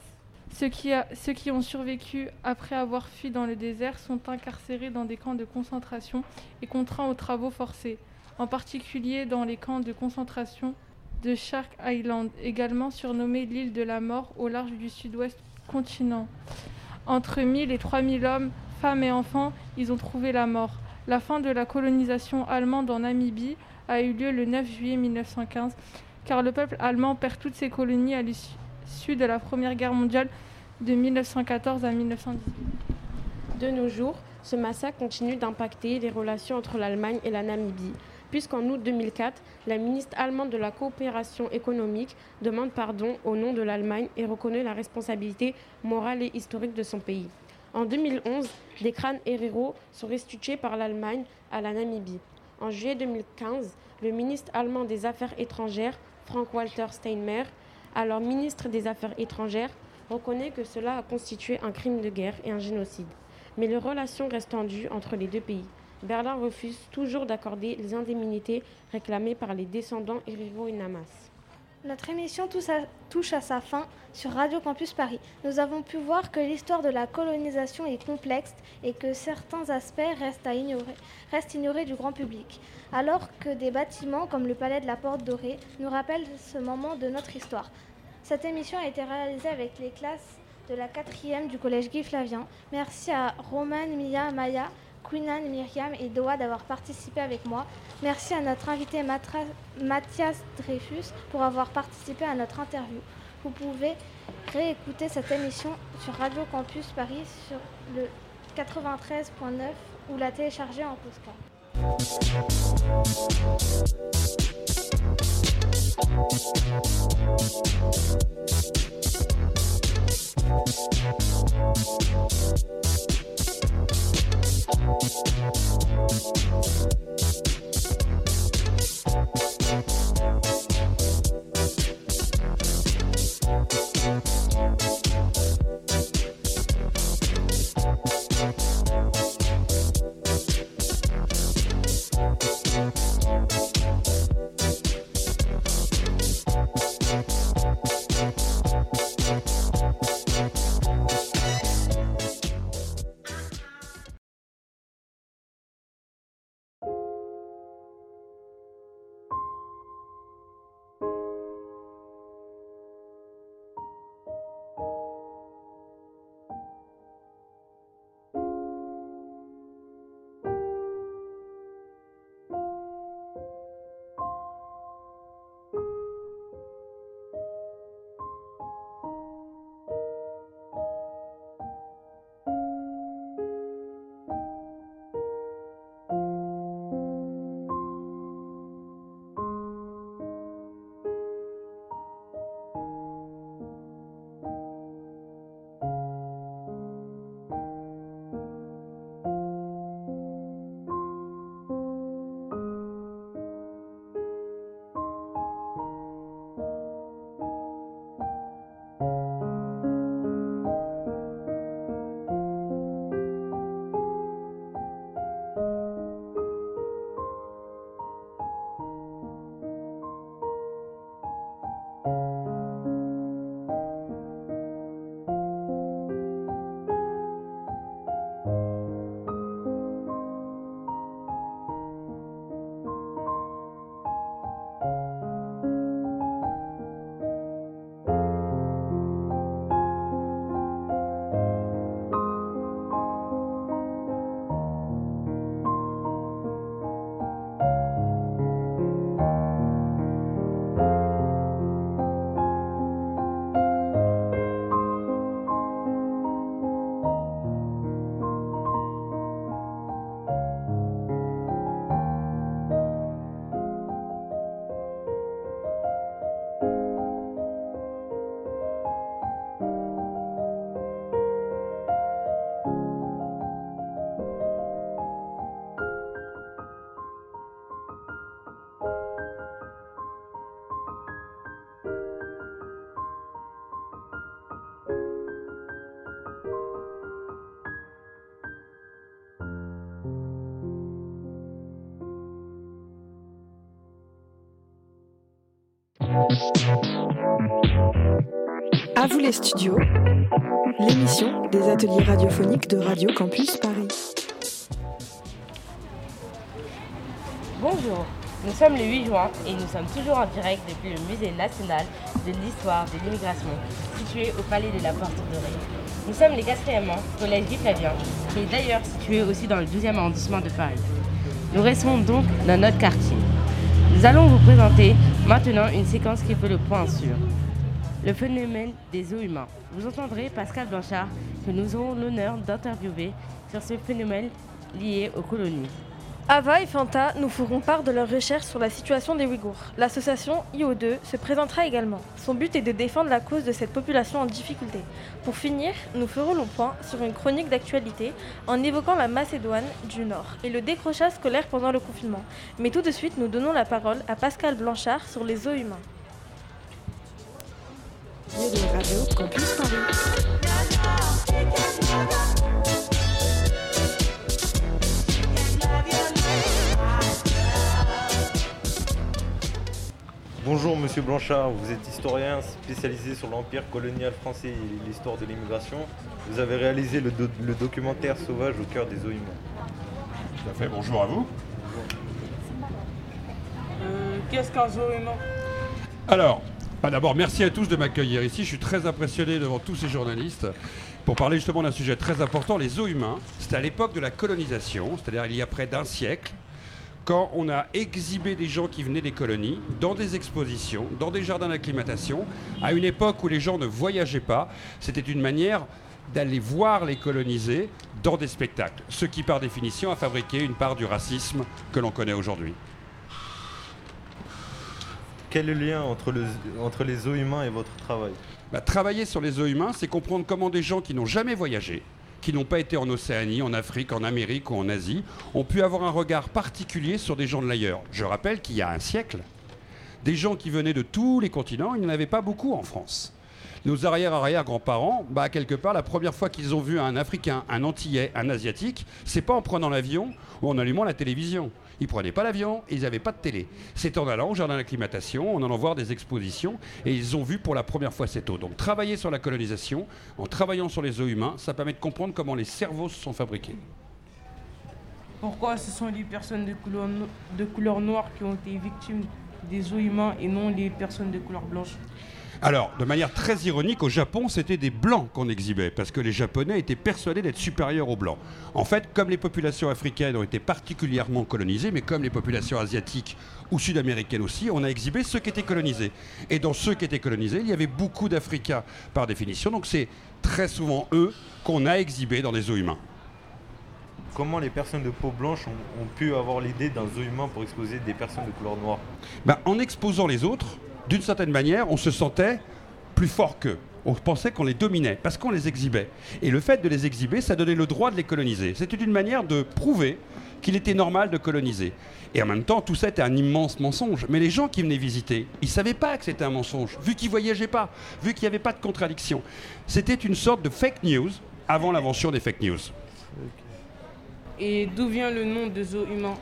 Ceux qui, ceux qui ont survécu après avoir fui dans le désert sont incarcérés dans des camps de concentration et contraints aux travaux forcés, en particulier dans les camps de concentration de Shark Island, également surnommé l'île de la mort au large du sud-ouest continent. Entre 1000 et 3000 hommes, femmes et enfants, ils ont trouvé la mort. La fin de la colonisation allemande en Namibie a eu lieu le 9 juillet 1915, car le peuple allemand perd toutes ses colonies à l'issue de la Première Guerre mondiale de 1914 à 1918. De nos jours, ce massacre continue d'impacter les relations entre l'Allemagne et la Namibie, puisqu'en août 2004, la ministre allemande de la coopération économique demande pardon au nom de l'Allemagne et reconnaît la responsabilité morale et historique de son pays. En 2011, des crânes Herero sont restitués par l'Allemagne à la Namibie. En juillet 2015, le ministre allemand des Affaires étrangères, Frank-Walter Steinmeier, alors ministre des Affaires étrangères, reconnaît que cela a constitué un crime de guerre et un génocide. Mais les relations restent tendues entre les deux pays. Berlin refuse toujours d'accorder les indemnités réclamées par les descendants et Namas. Notre émission touche à, sa fin sur Radio Campus Paris. Nous avons pu voir que l'histoire de la colonisation est complexe et que certains aspects restent ignorés du grand public. Alors que des bâtiments comme le palais de la Porte Dorée nous rappellent ce moment de notre histoire. Cette émission a été réalisée avec les classes de la 4e du collège Guy Flavien. Merci à Roman, Mia, Maya, Queenan, Myriam et Doha d'avoir participé avec moi. Merci à notre invité Mathias Dreyfus pour avoir participé à notre interview. Vous pouvez réécouter cette émission sur Radio Campus Paris sur le 93.9 ou la télécharger en podcast. Les studios, l'émission des ateliers radiophoniques de Radio Campus Paris. Bonjour, nous sommes le 8 juin et nous sommes toujours en direct depuis le Musée national de l'histoire de l'immigration, situé au Palais de la Porte Dorée. Nous sommes les 4e collège Guy qui est d'ailleurs situé aussi dans le 12e arrondissement de Paris. Nous restons donc dans notre quartier. Nous allons vous présenter maintenant une séquence qui fait le point sur le phénomène des eaux humains. Vous entendrez Pascal Blanchard que nous aurons l'honneur d'interviewer sur ce phénomène lié aux colonies. Ava et Fanta nous feront part de leurs recherches sur la situation des Ouïghours. L'association IO2 se présentera également. Son but est de défendre la cause de cette population en difficulté. Pour finir, nous ferons le point sur une chronique d'actualité en évoquant la Macédoine du Nord et le décrochage scolaire pendant le confinement. Mais tout de suite, nous donnons la parole à Pascal Blanchard sur les eaux humains. Bonjour Monsieur Blanchard, vous êtes historien spécialisé sur l'empire colonial français et l'histoire de l'immigration. Vous avez réalisé le, do- le documentaire Sauvage au cœur des eaux. Tout à fait, bonjour à vous. Euh, Qu'est-ce qu'un zoo humain? Alors, bah d'abord, merci à tous de m'accueillir ici. Je suis très impressionné devant tous ces journalistes pour parler justement d'un sujet très important, les eaux humains. C'était à l'époque de la colonisation, c'est-à-dire il y a près d'un siècle, quand on a exhibé des gens qui venaient des colonies dans des expositions, dans des jardins d'acclimatation, à une époque où les gens ne voyageaient pas. C'était une manière d'aller voir les colonisés dans des spectacles, ce qui par définition a fabriqué une part du racisme que l'on connaît aujourd'hui. Quel est le lien entre, le- entre les eaux humains et votre travail Bah, travailler sur les eaux humains, c'est comprendre comment des gens qui n'ont jamais voyagé, qui n'ont pas été en Océanie, en Afrique, en Amérique ou en Asie, ont pu avoir un regard particulier sur des gens de l'ailleurs. Je rappelle qu'il y a un siècle, des gens qui venaient de tous les continents, il n'y en avait pas beaucoup en France. Nos arrière-arrière-grands-parents, bah, quelque part, la première fois qu'ils ont vu un Africain, un Antillais, un Asiatique, c'est pas en prenant l'avion ou en allumant la télévision. Ils prenaient pas l'avion ils n'avaient pas de télé. C'est en allant au jardin d'acclimatation, en allant voir des expositions et ils ont vu pour la première fois cette eau. Donc travailler sur la colonisation, en travaillant sur les eaux humains, ça permet de comprendre comment les cerveaux se sont fabriqués. Pourquoi ce sont les personnes de couleur, de couleur noire qui ont été victimes des eaux humains et non les personnes de couleur blanche? Alors, de manière très ironique, au Japon, c'était des blancs qu'on exhibait, parce que les Japonais étaient persuadés d'être supérieurs aux blancs. En fait, comme les populations africaines ont été particulièrement colonisées, mais comme les populations asiatiques ou sud-américaines aussi, on a exhibé ceux qui étaient colonisés. Et dans ceux qui étaient colonisés, il y avait beaucoup d'Africains par définition, donc c'est très souvent eux qu'on a exhibés dans des eaux humains. Comment les personnes de peau blanche ont, ont pu avoir l'idée d'un zoo humain pour exposer des personnes de couleur noire? Ben, en exposant les autres, d'une certaine manière, on se sentait plus fort qu'eux. On pensait qu'on les dominait parce qu'on les exhibait. Et le fait de les exhiber, ça donnait le droit de les coloniser. C'était une manière de prouver qu'il était normal de coloniser. Et en même temps, tout ça était un immense mensonge. Mais les gens qui venaient visiter, ils ne savaient pas que c'était un mensonge, vu qu'ils ne voyageaient pas, vu qu'il n'y avait pas de contradiction. C'était une sorte de fake news avant l'invention des fake news. Et d'où vient le nom de zoo humain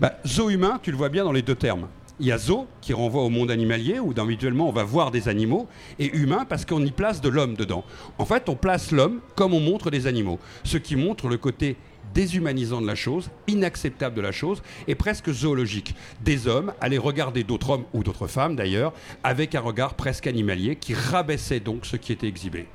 Bah, zoo humain, tu le vois bien dans les deux termes. Il y a zoo qui renvoie au monde animalier où habituellement on va voir des animaux et humain parce qu'on y place de l'homme dedans. En fait, on place l'homme comme on montre les animaux, ce qui montre le côté déshumanisant de la chose, inacceptable de la chose et presque zoologique. Des hommes allaient regarder d'autres hommes ou d'autres femmes d'ailleurs avec un regard presque animalier qui rabaissait donc ce qui était exhibé.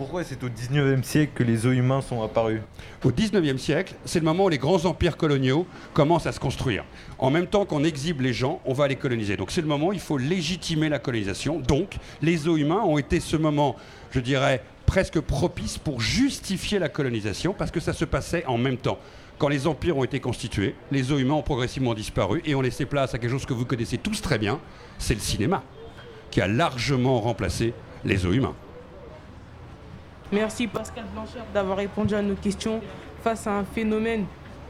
Pourquoi c'est au 19e siècle que les eaux humains sont apparus Au 19e siècle, c'est le moment où les grands empires coloniaux commencent à se construire. En même temps qu'on exhibe les gens, on va les coloniser. Donc c'est le moment où il faut légitimer la colonisation. Donc les eaux humains ont été ce moment, je dirais, presque propice pour justifier la colonisation parce que ça se passait en même temps. Quand les empires ont été constitués, les eaux humains ont progressivement disparu et ont laissé place à quelque chose que vous connaissez tous très bien, c'est le cinéma, qui a largement remplacé les eaux humains. Merci Pascal Blanchard d'avoir répondu à nos questions face à un phénomène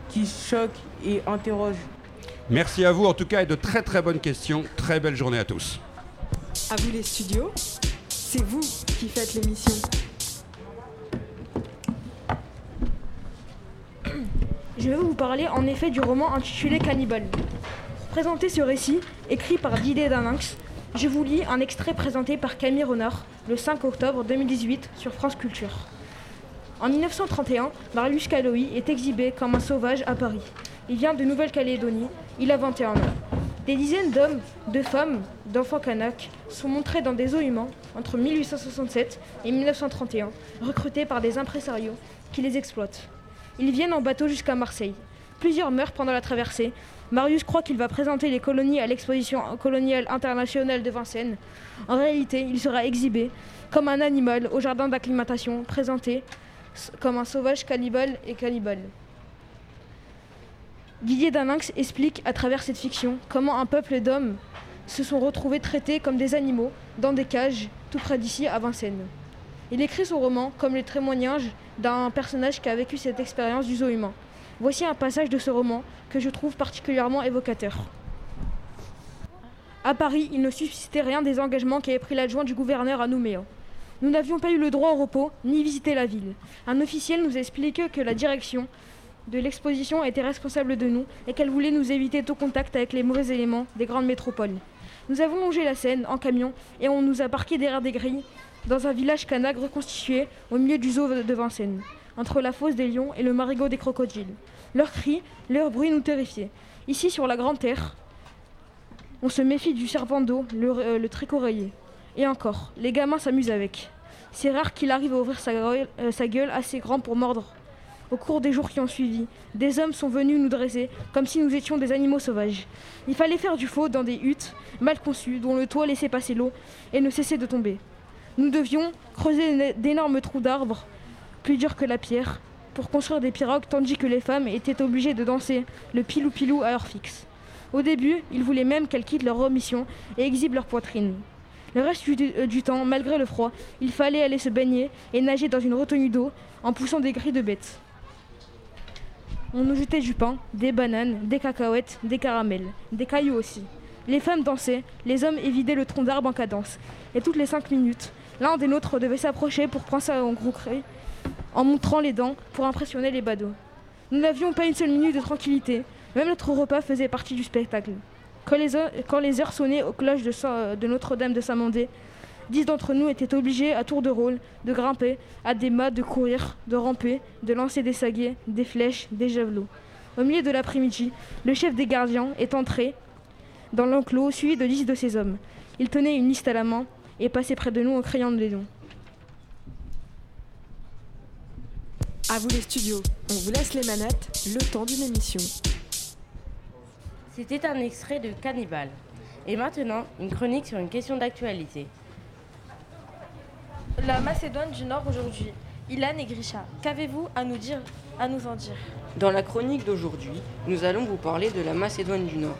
qui choque et interroge. Merci à vous en tout cas et de très très bonnes questions. Très belle journée à tous. À vous les studios, c'est vous qui faites l'émission. Je vais vous parler en effet du roman intitulé Cannibal. Présenter ce récit, écrit par Didier Daminx, Je vous lis un extrait présenté par Camille Renard le 5 octobre 2018 sur France Culture. En 1931, Marius Caloï est exhibé comme un sauvage à Paris. Il vient de Nouvelle-Calédonie, il a 21 ans. Des dizaines d'hommes, de femmes, d'enfants kanaks sont montrés dans des eaux humains entre 1867 et 1931, recrutés par des impresarios qui les exploitent. Ils viennent en bateau jusqu'à Marseille. Plusieurs meurent pendant la traversée. Marius croit qu'il va présenter les colonies à l'exposition coloniale internationale de Vincennes. En réalité, il sera exhibé comme un animal au jardin d'acclimatation, présenté comme un sauvage cannibale et cannibale. Didier Daninx explique à travers cette fiction comment un peuple d'hommes se sont retrouvés traités comme des animaux dans des cages tout près d'ici à Vincennes. Il écrit son roman comme le témoignage d'un personnage qui a vécu cette expérience du zoo humain. Voici un passage de ce roman que je trouve particulièrement évocateur. À Paris, il ne suscitait rien des engagements qu'avait pris l'adjoint du gouverneur à Nouméa. Nous n'avions pas eu le droit au repos, ni visiter la ville. Un officiel nous expliquait que la direction de l'exposition était responsable de nous et qu'elle voulait nous éviter tout contact avec les mauvais éléments des grandes métropoles. Nous avons longé la Seine en camion et on nous a parqués derrière des grilles dans un village kanak reconstitué au milieu du zoo de Vincennes, entre la fosse des lions et le marigot des crocodiles. Leurs cris, leurs bruits nous terrifiaient. Ici, sur la grande terre, on se méfie du serpent d'eau, le, euh. Et encore, les gamins s'amusent avec. C'est rare qu'il arrive à ouvrir sa, gueule- euh, sa gueule assez grand pour mordre. Au cours des jours qui ont suivi, des hommes sont venus nous dresser comme si nous étions des animaux sauvages. Il fallait faire du faux dans des huttes mal conçues dont le toit laissait passer l'eau et ne cessait de tomber. Nous devions creuser d'énormes trous d'arbres, plus durs que la pierre, pour construire des pirogues tandis que les femmes étaient obligées de danser le pilou-pilou à heure fixe. Au début, ils voulaient même qu'elles quittent leur remission et exhibent leur poitrine. Le reste du, euh, du temps, malgré le froid, il fallait aller se baigner et nager dans une retenue d'eau en poussant des grilles de bêtes. On nous jetait du pain, des bananes, des cacahuètes, des caramels, des cailloux aussi. Les femmes dansaient, les hommes évidaient le tronc d'arbre en cadence. Et toutes les cinq minutes, l'un des nôtres devait s'approcher pour prendre ça en gros cri, en montrant les dents pour impressionner les badauds. Nous n'avions pas une seule minute de tranquillité, même notre repas faisait partie du spectacle. Quand les, heures- sonnaient aux cloches de, Saint- de Notre-Dame de Saint-Mandé, dix d'entre nous étaient obligés à tour de rôle de grimper à des mâts, de courir, de ramper, de lancer des saguets, des flèches, des javelots. Au milieu de l'après-midi, le chef des gardiens est entré dans l'enclos suivi de dix de ses hommes. Il tenait une liste à la main et passait près de nous en criant des noms. À vous les studios, on vous laisse les manettes, le temps d'une émission. C'était un extrait de Cannibal. Et maintenant, une chronique sur une question d'actualité. La Macédoine du Nord aujourd'hui. Ilan et Grisha, qu'avez-vous à nous dire, à nous en dire? Dans la chronique d'aujourd'hui, nous allons vous parler de la Macédoine du Nord.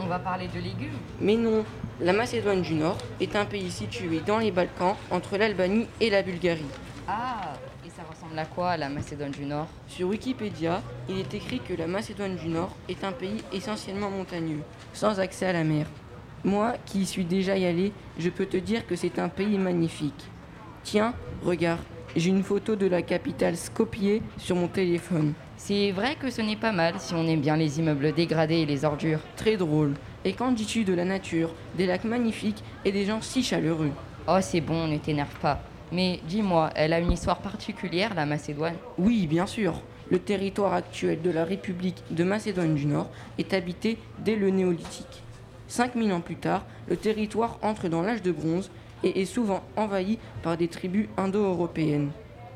On va parler de légumes. Mais non, la Macédoine du Nord est un pays situé dans les Balkans entre l'Albanie et la Bulgarie. Ah, ressemble à quoi la Macédoine du Nord? Sur Wikipédia, il est écrit que la Macédoine du Nord est un pays essentiellement montagneux, sans accès à la mer. Moi, qui y suis déjà y allé, je peux te dire que c'est un pays magnifique. Tiens, regarde, j'ai une photo de la capitale Skopje sur mon téléphone. C'est vrai que ce n'est pas mal si on aime bien les immeubles dégradés et les ordures. Très drôle. Et qu'en dis-tu de la nature, des lacs magnifiques et des gens si chaleureux Oh, c'est bon, ne t'énerve pas. Mais dis-moi, elle a une histoire particulière, la Macédoine Oui, bien sûr. Le territoire actuel de la République de Macédoine du Nord est habité dès le néolithique. 5000 ans plus tard, le territoire entre dans l'âge de bronze et est souvent envahi par des tribus indo-européennes.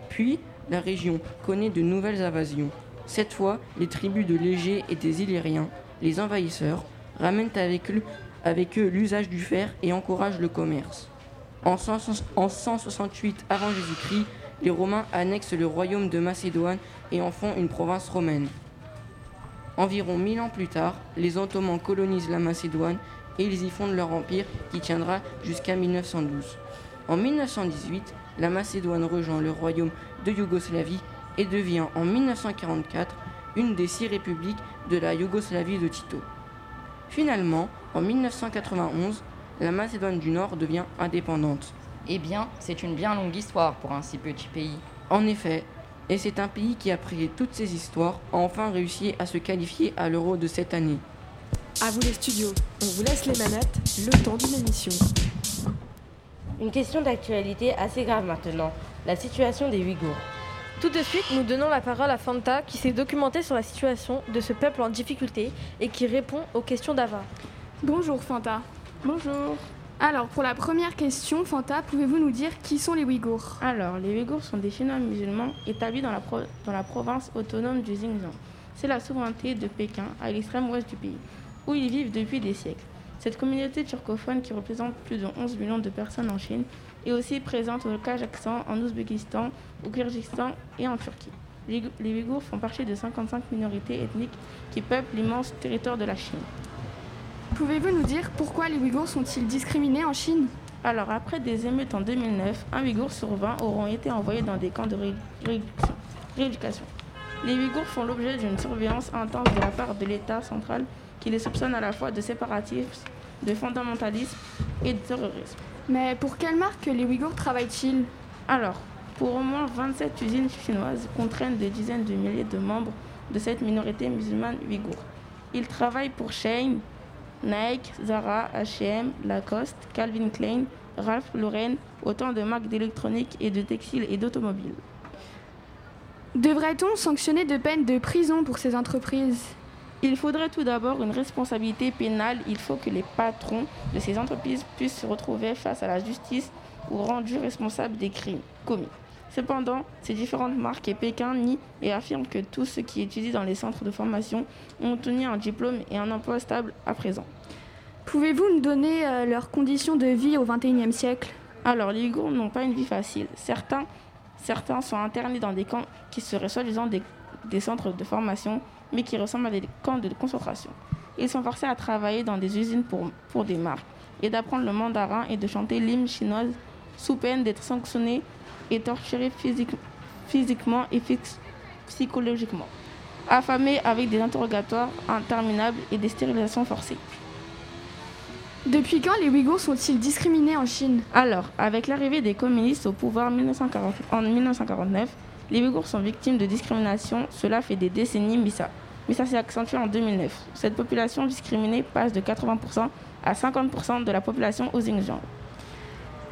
Puis, la région connaît de nouvelles invasions. Cette fois, les tribus de Légers et des Illyriens, les envahisseurs, ramènent avec eux l'usage du fer et encouragent le commerce. En 100 en 168 avant Jésus-Christ, les Romains annexent le royaume de Macédoine et en font une province romaine. Environ 1000 ans plus tard, les Ottomans colonisent la Macédoine et ils y fondent leur empire qui tiendra jusqu'à 1912. En 1918, la Macédoine rejoint le royaume de Yougoslavie et devient en 1944 une des six républiques de la Yougoslavie de Tito. Finalement, en 1991, la Macédoine du Nord devient indépendante. Eh bien, c'est une bien longue histoire pour un si petit pays. En effet, et c'est un pays qui, après toutes ces histoires, a enfin réussi à se qualifier à l'euro de cette année. À vous les studios, on vous laisse les manettes, le temps d'une émission. Une question d'actualité assez grave maintenant, la situation des Ouïghours. Tout de suite, nous donnons la parole à Fanta qui s'est documentée sur la situation de ce peuple en difficulté et qui répond aux questions d'Ava. Bonjour Fanta. Bonjour. Alors, pour la première question, Fanta, pouvez-vous nous dire qui sont les Ouïghours? Alors, les Ouïghours sont des Chinois musulmans établis dans la, dans la province autonome du Xinjiang. C'est la souveraineté de Pékin, à l'extrême ouest du pays, où ils vivent depuis des siècles. Cette communauté turcophone, qui représente plus de 11 millions de personnes en Chine, est aussi présente au Kazakhstan, en Ouzbékistan, au Kyrgyzstan et en Turquie. Les Ouïghours font partie de 55 minorités ethniques qui peuplent l'immense territoire de la Chine. Pouvez-vous nous dire pourquoi les Ouïghours sont-ils discriminés en Chine? Alors, après des émeutes en 2009, un Ouïghour sur 20 auront été envoyés dans des camps de rééducation. Les Ouïghours font l'objet d'une surveillance intense de la part de l'État central qui les soupçonne à la fois de séparatisme, de fondamentalisme et de terrorisme. Mais pour quelle marque les Ouïghours travaillent-ils? Alors, pour au moins 27 usines chinoises contraignent des dizaines de milliers de membres de cette minorité musulmane ouïghour. Ils travaillent pour Shein, Nike, Zara, H&M, Lacoste, Calvin Klein, Ralph Lauren, autant de marques d'électronique et de textiles et d'automobiles. Devrait-on sanctionner de peine de prison pour ces entreprises? Il faudrait tout d'abord une responsabilité pénale. Il faut que les patrons de ces entreprises puissent se retrouver face à la justice ou rendus responsables des crimes commis. Cependant, ces différentes marques et Pékin nient et affirment que tous ceux qui étudient dans les centres de formation ont obtenu un diplôme et un emploi stable à présent. Pouvez-vous nous donner euh, leurs conditions de vie au XXIe siècle? Alors, les Ouïghours n'ont pas une vie facile. Certains, certains sont internés dans des camps qui seraient soi-disant des, des centres de formation, mais qui ressemblent à des camps de concentration. Ils sont forcés à travailler dans des usines pour, pour des marques et d'apprendre le mandarin et de chanter l'hymne chinoise sous peine d'être sanctionnés et torturés physiquement et psychologiquement, affamés avec des interrogatoires interminables et des stérilisations forcées. Depuis quand les Ouïghours sont-ils discriminés en Chine? Alors, avec l'arrivée des communistes au pouvoir en 1949, les Ouïghours sont victimes de discrimination. Cela fait des décennies, mais ça, mais ça s'est accentué en 2009. Cette population discriminée passe de 80% à 50% de la population au Xinjiang.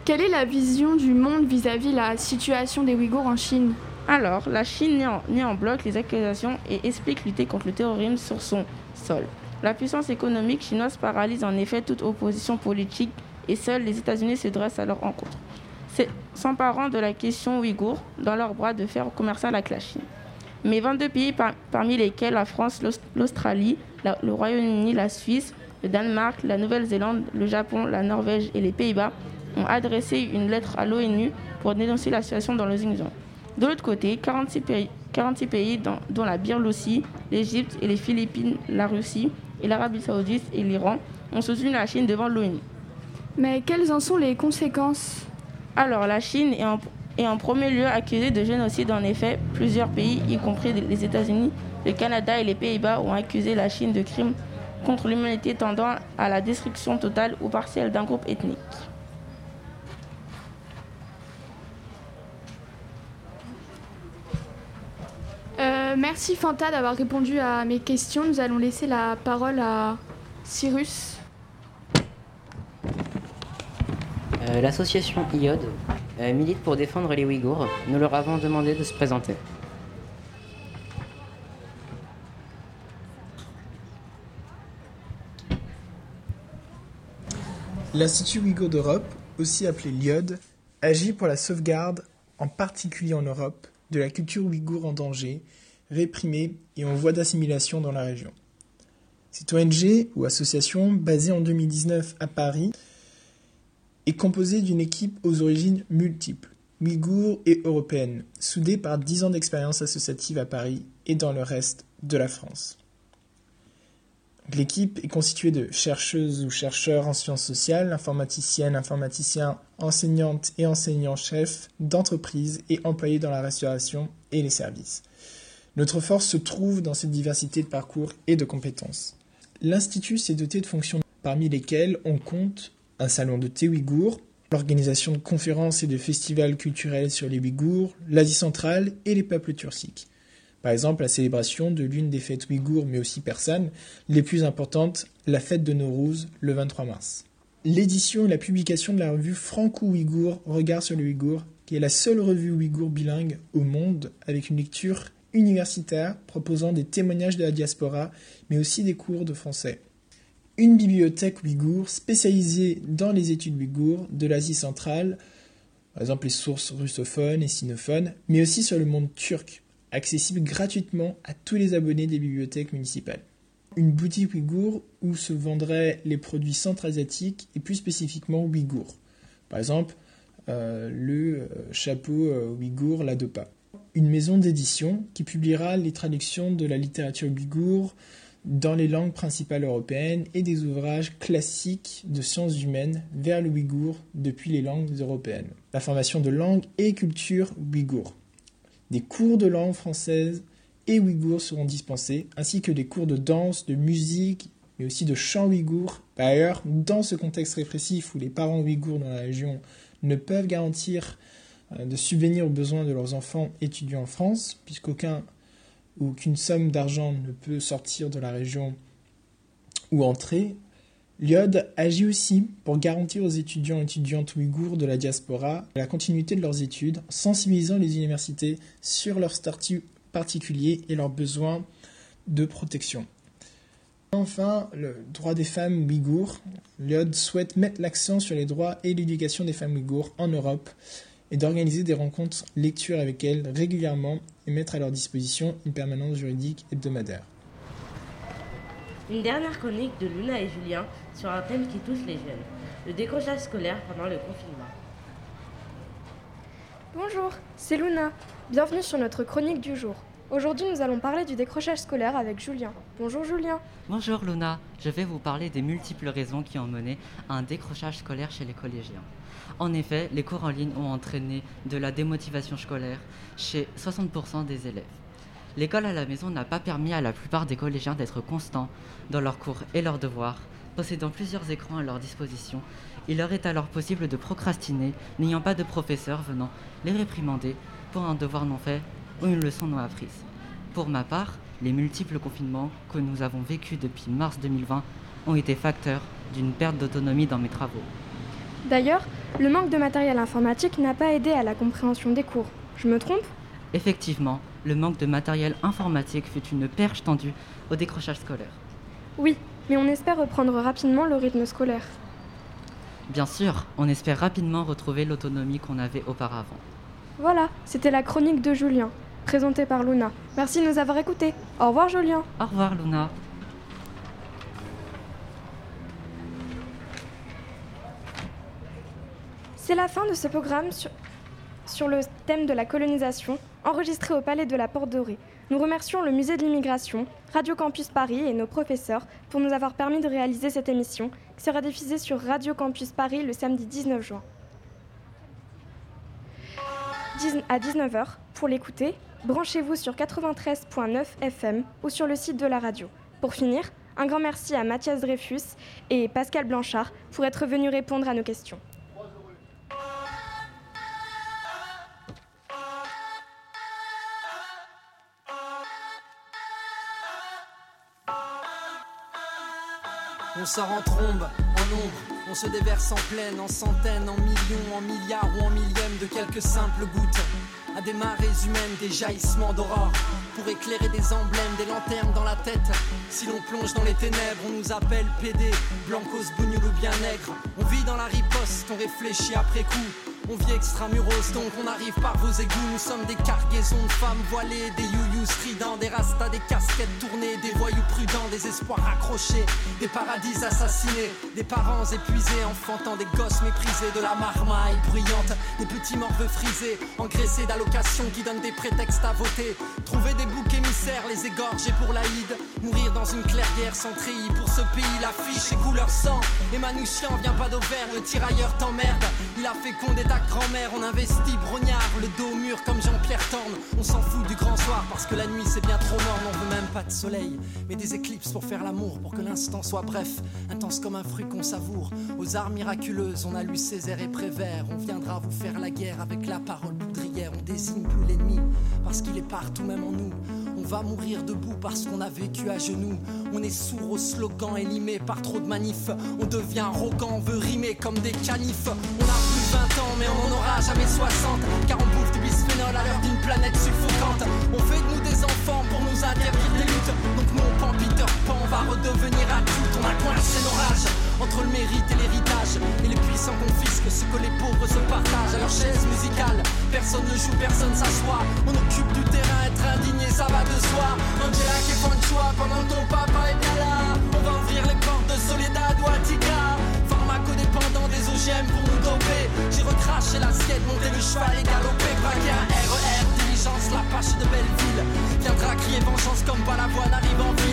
Quelle est la vision du monde vis-à-vis de la situation des Ouïghours en Chine? Alors, la Chine nie en, bloc les accusations et explique lutter contre le terrorisme sur son sol. La puissance économique chinoise paralyse en effet toute opposition politique et seuls les États-Unis se dressent à leur rencontre, s'emparant de la question ouïghour dans leur bras de fer commercial avec la Chine. Mais 22 pays, parmi lesquels la France, l'Australie, le Royaume-Uni, la Suisse, le Danemark, la Nouvelle-Zélande, le Japon, la Norvège et les Pays-Bas, ont adressé une lettre à l'ONU pour dénoncer la situation dans le Xinjiang. De l'autre côté, 46 pays, 46 pays dont, la Biélorussie, l'Égypte et les Philippines, la Russie et l'Arabie saoudite et l'Iran ont soutenu la Chine devant l'ONU. Mais quelles en sont les conséquences? Alors, la Chine est en, est en premier lieu accusée de génocide. En effet, plusieurs pays, y compris les États-Unis, le Canada et les Pays-Bas, ont accusé la Chine de crimes contre l'humanité tendant à la destruction totale ou partielle d'un groupe ethnique. Euh, merci Fanta d'avoir répondu à mes questions. Nous allons laisser la parole à Cyrus. Euh, l'association IOD euh, milite pour défendre les Ouïghours. Nous leur avons demandé de se présenter. L'Institut Ouïghour d'Europe, aussi appelé l'IOD, agit pour la sauvegarde, en particulier en Europe, de la culture ouïghour en danger, réprimée et en voie d'assimilation dans la région. Cette ONG ou association, basée en 2019 à Paris, est composée d'une équipe aux origines multiples, ouïghours et européennes, soudée par dix ans d'expérience associative à Paris et dans le reste de la France. L'équipe est constituée de chercheuses ou chercheurs en sciences sociales, informaticiennes, informaticiens, enseignantes et enseignants-chefs d'entreprises et employés dans la restauration et les services. Notre force se trouve dans cette diversité de parcours et de compétences. L'Institut s'est doté de fonctions parmi lesquelles on compte un salon de thé ouïghour, l'organisation de conférences et de festivals culturels sur les Ouïghours, l'Asie centrale et les peuples turciques. Par exemple, la célébration de l'une des fêtes ouïghours, mais aussi persanes, les plus importantes, la fête de Nowruz, le 23 mars. L'édition et la publication de la revue franco-ouïghour Regard sur le Ouïghour, qui est la seule revue ouïghour bilingue au monde avec une lecture universitaire proposant des témoignages de la diaspora, mais aussi des cours de français. Une bibliothèque ouïghour spécialisée dans les études ouïghours de l'Asie centrale, par exemple les sources russophones et sinophones, mais aussi sur le monde turc, accessible gratuitement à tous les abonnés des bibliothèques municipales. Une boutique ouïghour où se vendraient les produits centra-asiatiques et plus spécifiquement ouïghours. Par exemple, euh, le euh, chapeau euh, ouïghour La Dopa une maison d'édition qui publiera les traductions de la littérature ouïghour dans les langues principales européennes et des ouvrages classiques de sciences humaines vers le ouïghour depuis les langues européennes. La formation de langue et culture ouïghour. Des cours de langue française et ouïghour seront dispensés, ainsi que des cours de danse, de musique, mais aussi de chant ouïghour. Par ailleurs, dans ce contexte répressif où les parents ouïghours dans la région ne peuvent garantir de subvenir aux besoins de leurs enfants étudiants en France, puisqu'aucun ou qu'une somme d'argent ne peut sortir de la région ou entrer, l'IOD agit aussi pour garantir aux étudiants et étudiantes ouïghours de la diaspora la continuité de leurs études, en sensibilisant les universités sur leur statut particulier et leurs besoins de protection. Enfin, le droit des femmes ouïghours. L'IOD souhaite mettre l'accent sur les droits et l'éducation des femmes ouïghours en Europe et d'organiser des rencontres lecture avec elles régulièrement et mettre à leur disposition une permanence juridique hebdomadaire. Une dernière chronique de Luna et Julien sur un thème qui touche les jeunes, le décrochage scolaire pendant le confinement. Bonjour, c'est Luna. Bienvenue sur notre chronique du jour. Aujourd'hui, nous allons parler du décrochage scolaire avec Julien. Bonjour Julien. Bonjour Luna, je vais vous parler des multiples raisons qui ont mené à un décrochage scolaire chez les collégiens. En effet, les cours en ligne ont entraîné de la démotivation scolaire chez 60% des élèves. L'école à la maison n'a pas permis à la plupart des collégiens d'être constants dans leurs cours et leurs devoirs. Possédant plusieurs écrans à leur disposition, il leur est alors possible de procrastiner, n'ayant pas de professeur venant les réprimander pour un devoir non fait ou une leçon non apprise. Pour ma part, les multiples confinements que nous avons vécus depuis mars 2020 ont été facteurs d'une perte d'autonomie dans mes travaux. D'ailleurs, le manque de matériel informatique n'a pas aidé à la compréhension des cours. Je me trompe? Effectivement, le manque de matériel informatique fut une perche tendue au décrochage scolaire. Oui, mais on espère reprendre rapidement le rythme scolaire. Bien sûr, on espère rapidement retrouver l'autonomie qu'on avait auparavant. Voilà, c'était la chronique de Julien, présentée par Luna. Merci de nous avoir écoutés. Au revoir Julien. Au revoir Luna. C'est la fin de ce programme sur, le thème de la colonisation, enregistré au Palais de la Porte Dorée. Nous remercions le Musée de l'Immigration, Radio Campus Paris et nos professeurs pour nous avoir permis de réaliser cette émission qui sera diffusée sur Radio Campus Paris le samedi 19 juin. À 19h, pour l'écouter, branchez-vous sur 93.9 FM ou sur le site de la radio. Pour finir, un grand merci à Mathias Dreyfus et Pascal Blanchard pour être venus répondre à nos questions. On sort en trombe, en ombre, on se déverse en pleine, en centaines, en millions, en milliards ou en millièmes de quelques simples gouttes. À des marées humaines, des jaillissements d'aurore, pour éclairer des emblèmes, des lanternes dans la tête. Si l'on plonge dans les ténèbres, on nous appelle PD, blancos, bougnoul ou bien nègre. On vit dans la riposte, on réfléchit après coup. On vit extramuros, donc on arrive par vos égouts. Nous sommes des cargaisons de femmes voilées, des youyous stridents, des rastas, des casquettes tournées, des voyous prudents, des espoirs accrochés, des paradis assassinés, des parents épuisés, enfantant des gosses méprisés, de la marmaille bruyante, des petits morveux frisés, engraissés d'allocations qui donnent des prétextes à voter. Trouver des boucs émissaires, les égorger pour l'Aïd, mourir dans une clairière sans treillis. Pour ce pays, l'affiche est couleur sang. Et Manouchian vient pas d'Auvergne, le tirailleur t'emmerde. Il a fécondé ta grand-mère, on investit brognard, le dos au mur comme Jean-Pierre Torne. On s'en fout du grand soir parce que la nuit c'est bien trop morne, on veut même pas de soleil, mais des éclips pour faire l'amour, pour que l'instant soit bref, intense comme un fruit qu'on savoure. Aux arts miraculeuses, on a lu Césaire et Prévert, on viendra vous faire la guerre avec la parole poudrière, on désigne plus l'ennemi parce qu'il est partout même en nous. On va mourir debout parce qu'on a vécu à genoux. On est sourd aux slogans élimés par trop de manifs. On devient arrogant, on veut rimer comme des canifs. On a plus de 20 ans, mais on n'en aura jamais 60. Car on bouffe du bisphénol à l'heure d'une planète suffocante. On fait de nous des enfants pour nous interdire des luttes. Donc mon pan Peter Pan va redevenir adulte. Coincé nos rages entre le mérite et l'héritage. Et les puissants confisquent ce que les pauvres se partagent. À leur chaise musicale, personne ne joue, personne s'assoit. On occupe du terrain, être indigné, ça va de soi. Angela qui est de choix pendant ton papa est bien là. On va ouvrir les portes de Soledad ou Attica. Pharmacodépendant des OGM pour nous doper. J'ai recraché l'assiette, monté le cheval et galopé. Braqué un RER, diligence, la pâche de Belleville. Viendra crier vengeance comme pas la voix n'arrive en ville.